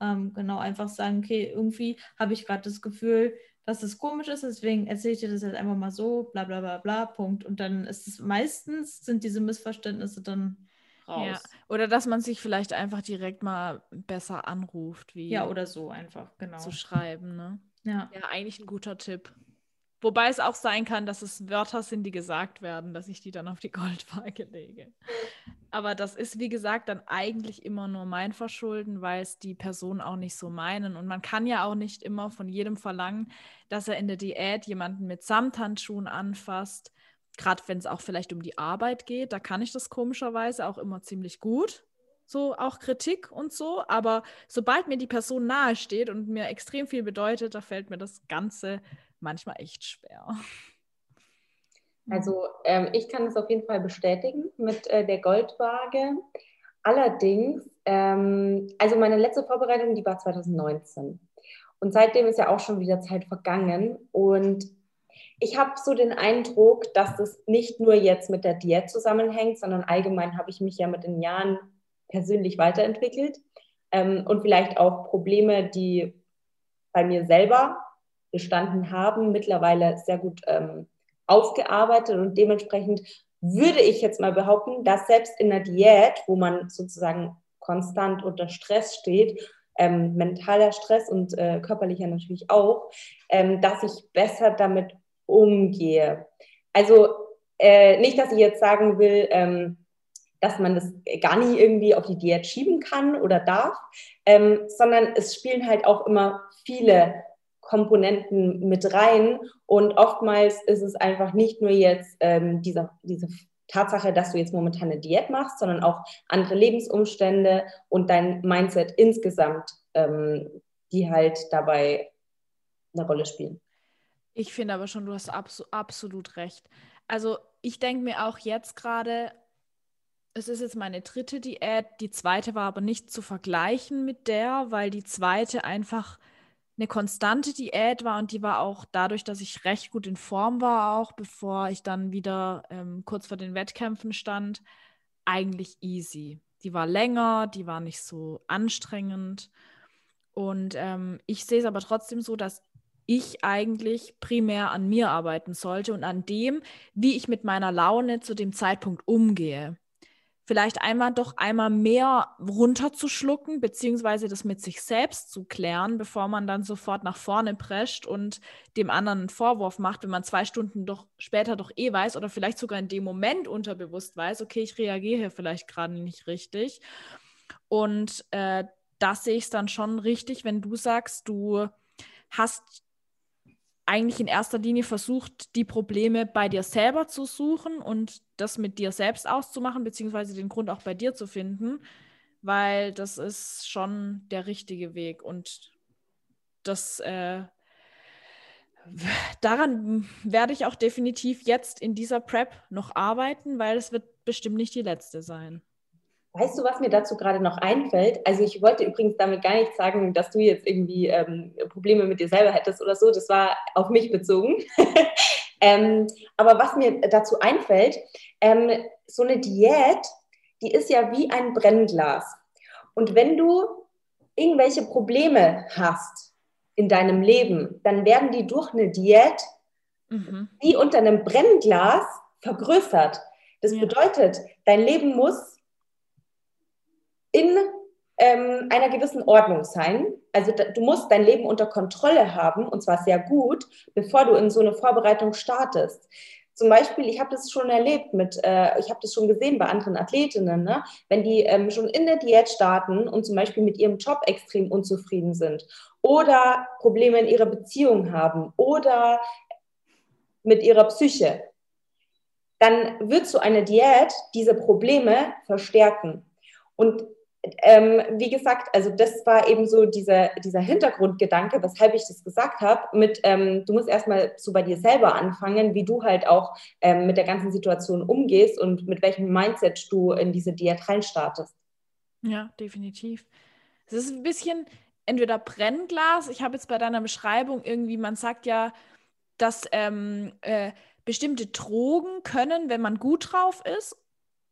Ähm, genau, einfach sagen, okay, irgendwie habe ich gerade das Gefühl, dass es komisch ist, deswegen erzähle ich dir das jetzt einfach mal so, bla bla bla bla, Punkt. Und dann ist es meistens, sind diese Missverständnisse dann raus. Ja. Oder dass man sich vielleicht einfach direkt mal besser anruft, wie ja oder so einfach genau zu schreiben, ne? Ja. Ja, eigentlich ein guter Tipp. Wobei es auch sein kann, dass es Wörter sind, die gesagt werden, dass ich die dann auf die Goldwaage lege. Aber das ist, wie gesagt, dann eigentlich immer nur mein Verschulden, weil es die Personen auch nicht so meinen. Und man kann ja auch nicht immer von jedem verlangen, dass er in der Diät jemanden mit Samthandschuhen anfasst, gerade wenn es auch vielleicht um die Arbeit geht, da kann ich das komischerweise auch immer ziemlich gut. So auch Kritik und so. Aber sobald mir die Person nahe steht und mir extrem viel bedeutet, da fällt mir das Ganze manchmal echt schwer. <laughs> Also ähm, ich kann es auf jeden Fall bestätigen mit äh, der Goldwaage. Allerdings, ähm, also meine letzte Vorbereitung, die war 2019. Und seitdem ist ja auch schon wieder Zeit vergangen. Und ich habe so den Eindruck, dass das nicht nur jetzt mit der Diät zusammenhängt, sondern allgemein habe ich mich ja mit den Jahren persönlich weiterentwickelt. Ähm, und vielleicht auch Probleme, die bei mir selber bestanden haben, mittlerweile sehr gut ähm, aufgearbeitet. Und dementsprechend würde ich jetzt mal behaupten, dass selbst in der Diät, wo man sozusagen konstant unter Stress steht, ähm, mentaler Stress und äh, körperlicher natürlich auch, ähm, dass ich besser damit umgehe. Also äh, nicht, dass ich jetzt sagen will, ähm, dass man das gar nie irgendwie auf die Diät schieben kann oder darf, ähm, sondern es spielen halt auch immer viele Komponenten mit rein und oftmals ist es einfach nicht nur jetzt ähm, diese, diese Tatsache, dass du jetzt momentan eine Diät machst, sondern auch andere Lebensumstände und dein Mindset insgesamt, ähm, die halt dabei eine Rolle spielen. Ich finde aber schon, du hast abso absolut recht. Also ich denke mir auch jetzt gerade, es ist jetzt meine dritte Diät. Die zweite war aber nicht zu vergleichen mit der, weil die zweite einfach eine konstante Diät war und die war auch dadurch, dass ich recht gut in Form war, auch bevor ich dann wieder ähm, kurz vor den Wettkämpfen stand, eigentlich easy. Die war länger, die war nicht so anstrengend. Und ähm, ich sehe es aber trotzdem so, dass ich eigentlich primär an mir arbeiten sollte und an dem, wie ich mit meiner Laune zu dem Zeitpunkt umgehe. Vielleicht einmal doch einmal mehr runterzuschlucken, beziehungsweise das mit sich selbst zu klären, bevor man dann sofort nach vorne prescht und dem anderen einen Vorwurf macht, wenn man zwei Stunden doch später doch eh weiß oder vielleicht sogar in dem Moment unterbewusst weiß, okay, ich reagiere hier vielleicht gerade nicht richtig. Und äh, das sehe ich dann schon richtig, wenn du sagst, du hast eigentlich in erster Linie versucht, die Probleme bei dir selber zu suchen und das mit dir selbst auszumachen, beziehungsweise den Grund auch bei dir zu finden, weil das ist schon der richtige Weg und das äh, daran werde ich auch definitiv jetzt in dieser Prep noch arbeiten, weil es wird bestimmt nicht die letzte sein. Weißt du, was mir dazu gerade noch einfällt? Also ich wollte übrigens damit gar nicht sagen, dass du jetzt irgendwie ähm, Probleme mit dir selber hättest oder so. Das war auf mich bezogen. <laughs> ähm, aber was mir dazu einfällt, ähm, so eine Diät, die ist ja wie ein Brennglas. Und wenn du irgendwelche Probleme hast in deinem Leben, dann werden die durch eine Diät mhm. wie unter einem Brennglas vergrößert. Das ja. bedeutet, dein Leben muss in ähm, einer gewissen Ordnung sein. Also da, du musst dein Leben unter Kontrolle haben und zwar sehr gut, bevor du in so eine Vorbereitung startest. Zum Beispiel, ich habe das schon erlebt mit, äh, ich habe das schon gesehen bei anderen Athletinnen, ne? wenn die ähm, schon in der Diät starten und zum Beispiel mit ihrem Job extrem unzufrieden sind oder Probleme in ihrer Beziehung haben oder mit ihrer Psyche, dann wird so eine Diät diese Probleme verstärken. Und ähm, wie gesagt, also das war eben so dieser, dieser Hintergrundgedanke, weshalb ich das gesagt habe, mit ähm, du musst erstmal so bei dir selber anfangen, wie du halt auch ähm, mit der ganzen Situation umgehst und mit welchem Mindset du in diese Diät reinstartest. Ja, definitiv. Es ist ein bisschen entweder Brennglas, ich habe jetzt bei deiner Beschreibung irgendwie, man sagt ja, dass ähm, äh, bestimmte Drogen können, wenn man gut drauf ist,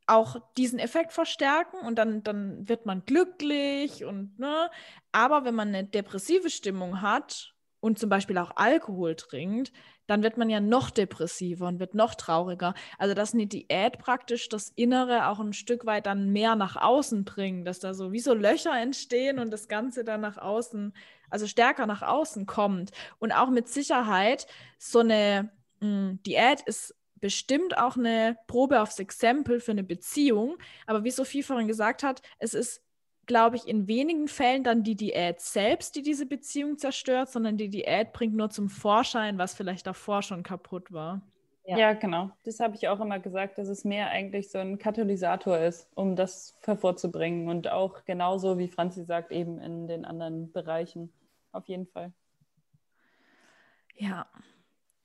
auch diesen Effekt verstärken und dann, dann wird man glücklich und ne. Aber wenn man eine depressive Stimmung hat und zum Beispiel auch Alkohol trinkt, dann wird man ja noch depressiver und wird noch trauriger. Also dass eine Diät praktisch das Innere auch ein Stück weit dann mehr nach außen bringt, dass da so wie so Löcher entstehen und das Ganze dann nach außen, also stärker nach außen kommt. Und auch mit Sicherheit so eine mh, hm, Diät ist bestimmt auch eine Probe aufs Exempel für eine Beziehung. Aber wie Sophie vorhin gesagt hat, es ist, glaube ich, in wenigen Fällen dann die Diät selbst, die diese Beziehung zerstört, sondern die Diät bringt nur zum Vorschein, was vielleicht davor schon kaputt war. Ja, ja genau. Das habe ich auch immer gesagt, dass es mehr eigentlich so ein Katalysator ist, um das hervorzubringen. Und auch genauso, wie Franzi sagt, eben in den anderen Bereichen. Auf jeden Fall. Ja.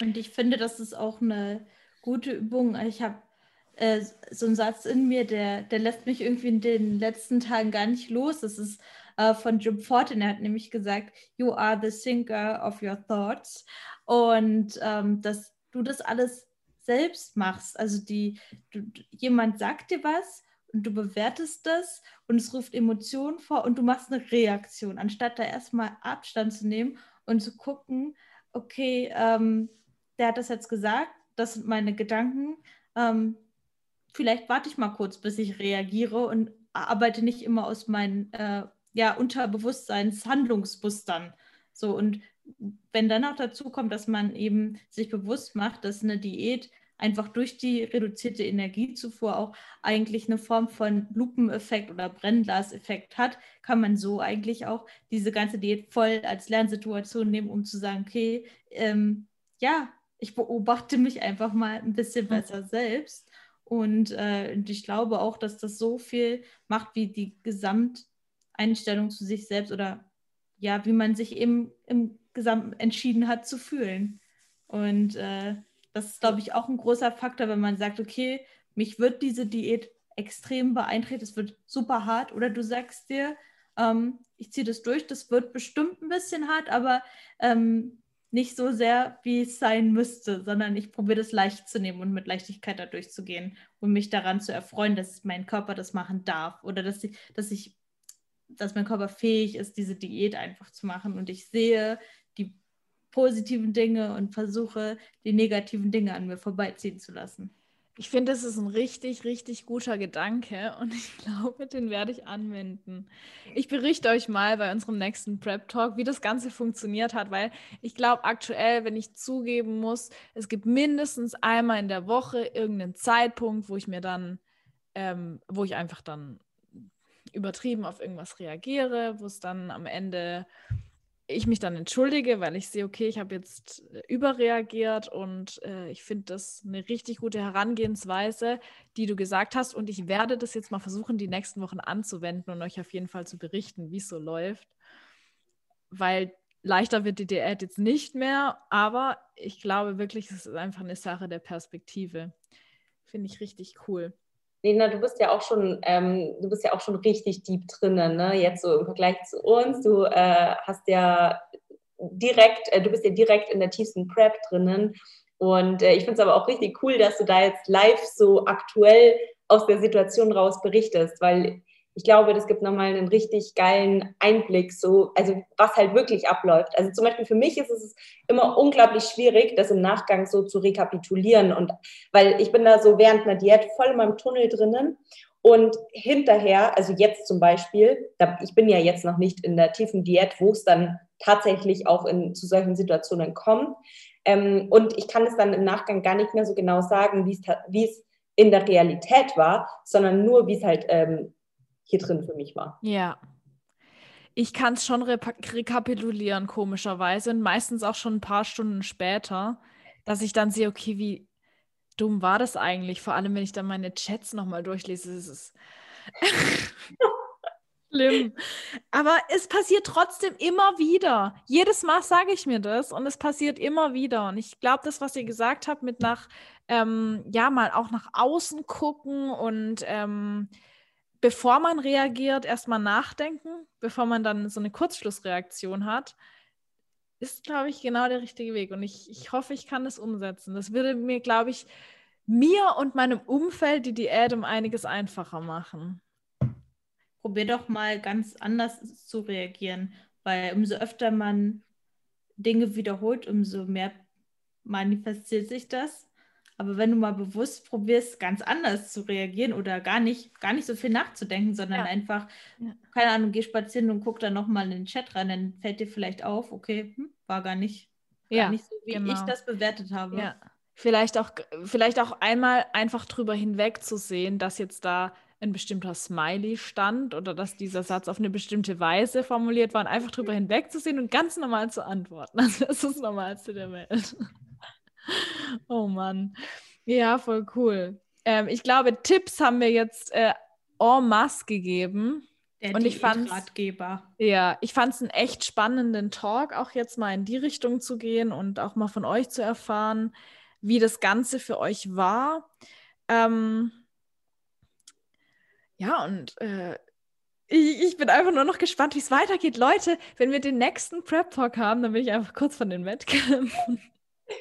Und ich finde, das ist auch eine gute Übung. Ich habe äh, so einen Satz in mir, der, der lässt mich irgendwie in den letzten Tagen gar nicht los. Das ist äh, von Jim Fortin. Er hat nämlich gesagt, You are the thinker of your thoughts. Und ähm, dass du das alles selbst machst. Also die, du, jemand sagt dir was und du bewertest das und es ruft Emotionen vor und du machst eine Reaktion, anstatt da erstmal Abstand zu nehmen und zu gucken, okay, ähm, der hat das jetzt gesagt, das sind meine Gedanken. Ähm, vielleicht warte ich mal kurz, bis ich reagiere und arbeite nicht immer aus meinen äh, ja, Unterbewusstseinshandlungsmustern. So, und wenn dann auch dazu kommt, dass man eben sich bewusst macht, dass eine Diät einfach durch die reduzierte Energiezufuhr auch eigentlich eine Form von Lupeneffekt oder Brennglaseffekt hat, kann man so eigentlich auch diese ganze Diät voll als Lernsituation nehmen, um zu sagen, okay, ähm, ja, ich beobachte mich einfach mal ein bisschen besser selbst. Und, äh, und ich glaube auch, dass das so viel macht, wie die Gesamteinstellung zu sich selbst oder ja, wie man sich eben im Gesamt entschieden hat zu fühlen. Und äh, das ist, glaube ich, auch ein großer Faktor, wenn man sagt, okay, mich wird diese Diät extrem beeinträchtigt, es wird super hart. Oder du sagst dir, ähm, ich ziehe das durch, das wird bestimmt ein bisschen hart, aber ähm, nicht so sehr, wie es sein müsste, sondern ich probiere das leicht zu nehmen und mit Leichtigkeit da durchzugehen und mich daran zu erfreuen, dass mein Körper das machen darf oder dass ich, dass ich, dass mein Körper fähig ist, diese Diät einfach zu machen und ich sehe die positiven Dinge und versuche, die negativen Dinge an mir vorbeiziehen zu lassen. Ich finde, das ist ein richtig, richtig guter Gedanke <laughs> und ich glaube, den werde ich anwenden. Ich berichte euch mal bei unserem nächsten Prep Talk, wie das Ganze funktioniert hat, weil ich glaube aktuell, wenn ich zugeben muss, es gibt mindestens einmal in der Woche irgendeinen Zeitpunkt, wo ich mir dann, ähm, wo ich einfach dann übertrieben auf irgendwas reagiere, wo es dann am Ende ich mich dann entschuldige, weil ich sehe, okay, ich habe jetzt äh, überreagiert und äh, ich finde das eine richtig gute Herangehensweise, die du gesagt hast. Und ich werde das jetzt mal versuchen, die nächsten Wochen anzuwenden und euch auf jeden Fall zu berichten, wie es so läuft. Weil leichter wird die Diät jetzt nicht mehr, aber ich glaube wirklich, es ist einfach eine Sache der Perspektive. Finde ich richtig cool. Lena, du bist ja auch schon, ähm, du bist ja auch schon richtig deep drinnen, ne? Jetzt so im Vergleich zu uns. Du äh, hast ja direkt, äh, du bist ja direkt in der tiefsten Prep drinnen. Und äh, ich finde es aber auch richtig cool, dass du da jetzt live so aktuell aus der Situation raus berichtest, weil ich glaube, das gibt nochmal einen richtig geilen Einblick, so, also was halt wirklich abläuft. Also zum Beispiel für mich ist es immer unglaublich schwierig, das im Nachgang so zu rekapitulieren. Und weil ich bin da so während einer Diät voll in meinem Tunnel drinnen und hinterher, also jetzt zum Beispiel, ich bin ja jetzt noch nicht in der tiefen Diät, wo es dann tatsächlich auch in, zu solchen Situationen kommt. Ähm, und ich kann es dann im Nachgang gar nicht mehr so genau sagen, wie es in der Realität war, sondern nur, wie es halt ähm, hier drin für mich war. Ja. Ich kann es schon re rekapitulieren, komischerweise, und meistens auch schon ein paar Stunden später, dass ich dann sehe, okay, wie dumm war das eigentlich? Vor allem, wenn ich dann meine Chats nochmal durchlese, ist es <laughs> schlimm. Aber es passiert trotzdem immer wieder. Jedes Mal sage ich mir das und es passiert immer wieder. Und ich glaube, das, was ihr gesagt habt, mit nach, ähm, ja, mal auch nach außen gucken und ähm, bevor man reagiert, erstmal nachdenken, bevor man dann so eine Kurzschlussreaktion hat, ist, glaube ich, genau der richtige Weg. Und ich, ich hoffe, ich kann das umsetzen. Das würde mir, glaube ich, mir und meinem Umfeld die Diät um einiges einfacher machen. Probier doch mal ganz anders zu reagieren, weil umso öfter man Dinge wiederholt, umso mehr manifestiert sich das. Aber wenn du mal bewusst probierst, ganz anders zu reagieren oder gar nicht, gar nicht so viel nachzudenken, sondern ja. einfach, ja. keine Ahnung, geh spazieren und guck dann nochmal in den Chat rein, dann fällt dir vielleicht auf, okay, hm, war gar nicht, gar ja, nicht so, wie genau. ich das bewertet habe. Ja. Vielleicht auch, vielleicht auch einmal einfach drüber hinweg zu sehen, dass jetzt da ein bestimmter Smiley stand oder dass dieser Satz auf eine bestimmte Weise formuliert war und einfach drüber hinwegzusehen und ganz normal zu antworten. <laughs> Also das ist das Normalste der Welt. Oh Mann. Ja, voll cool. Ähm, ich glaube, Tipps haben wir jetzt äh, en masse gegeben. Der und ich fand Ratgeber. Ja, ich fand es einen echt spannenden Talk, auch jetzt mal in die Richtung zu gehen und auch mal von euch zu erfahren, wie das Ganze für euch war. Ähm, ja, und äh, ich, ich, bin einfach nur noch gespannt, wie es weitergeht. Leute, wenn wir den nächsten Prep Talk haben, dann bin ich einfach kurz von den Wettkämpfen.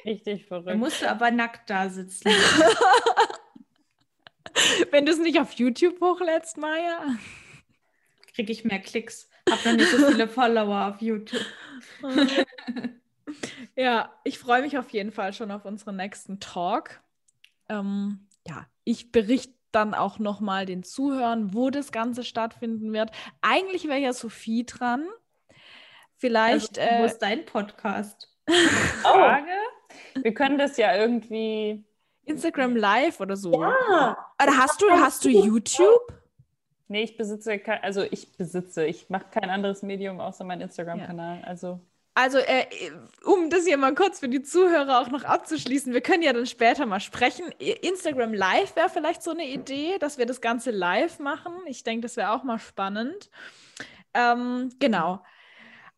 Richtig verrückt. Da musst du aber nackt da sitzen. <laughs> Wenn du es nicht auf YouTube hochlädst, Maya. Kriege ich mehr Klicks. Hab noch nicht so viele Follower auf YouTube. <laughs> ja, ich freue mich auf jeden Fall schon auf unseren nächsten Talk. Ähm, ja, ich berichte dann auch nochmal den Zuhörern, wo das Ganze stattfinden wird. Eigentlich wäre ja Sophie dran. Vielleicht. Also, wo äh, ist dein Podcast? <laughs> Frage. Wir können das ja irgendwie. Instagram Live oder so. Ja. Oder hast du, hast du YouTube? Nee, ich besitze kein, also ich besitze, ich mache kein anderes Medium außer meinen Instagram-Kanal. Ja. Also. Also, äh, um das hier mal kurz für die Zuhörer auch noch abzuschließen, wir können ja dann später mal sprechen. Instagram Live wäre vielleicht so eine Idee, dass wir das Ganze live machen. Ich denke, das wäre auch mal spannend. Ähm, genau.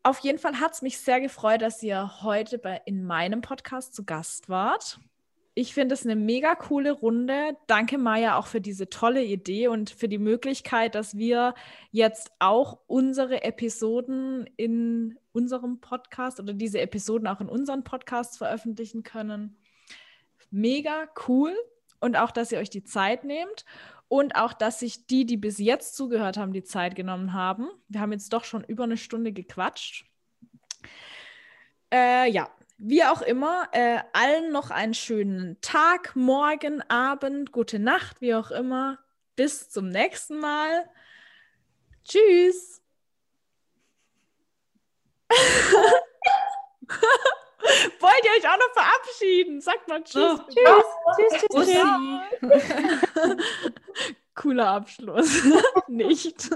Auf jeden Fall hat es mich sehr gefreut, dass ihr heute bei, in meinem Podcast zu Gast wart. Ich finde es eine mega coole Runde. Danke, Maja, auch für diese tolle Idee und für die Möglichkeit, dass wir jetzt auch unsere Episoden in unserem Podcast oder diese Episoden auch in unseren Podcasts veröffentlichen können. Mega cool. Und auch, dass ihr euch die Zeit nehmt und auch, dass sich die, die bis jetzt zugehört haben, die Zeit genommen haben. Wir haben jetzt doch schon über eine Stunde gequatscht. Äh, ja, wie auch immer, äh, allen noch einen schönen Tag, Morgen, Abend, gute Nacht, wie auch immer. Bis zum nächsten Mal. Tschüss. <laughs> <laughs> Wollt ihr euch auch noch verabschieden? Sagt mal Tschüss. Oh, tschüss. Tschüss, tschüss, tschüss. <laughs> Cooler Abschluss. <laughs> Nicht.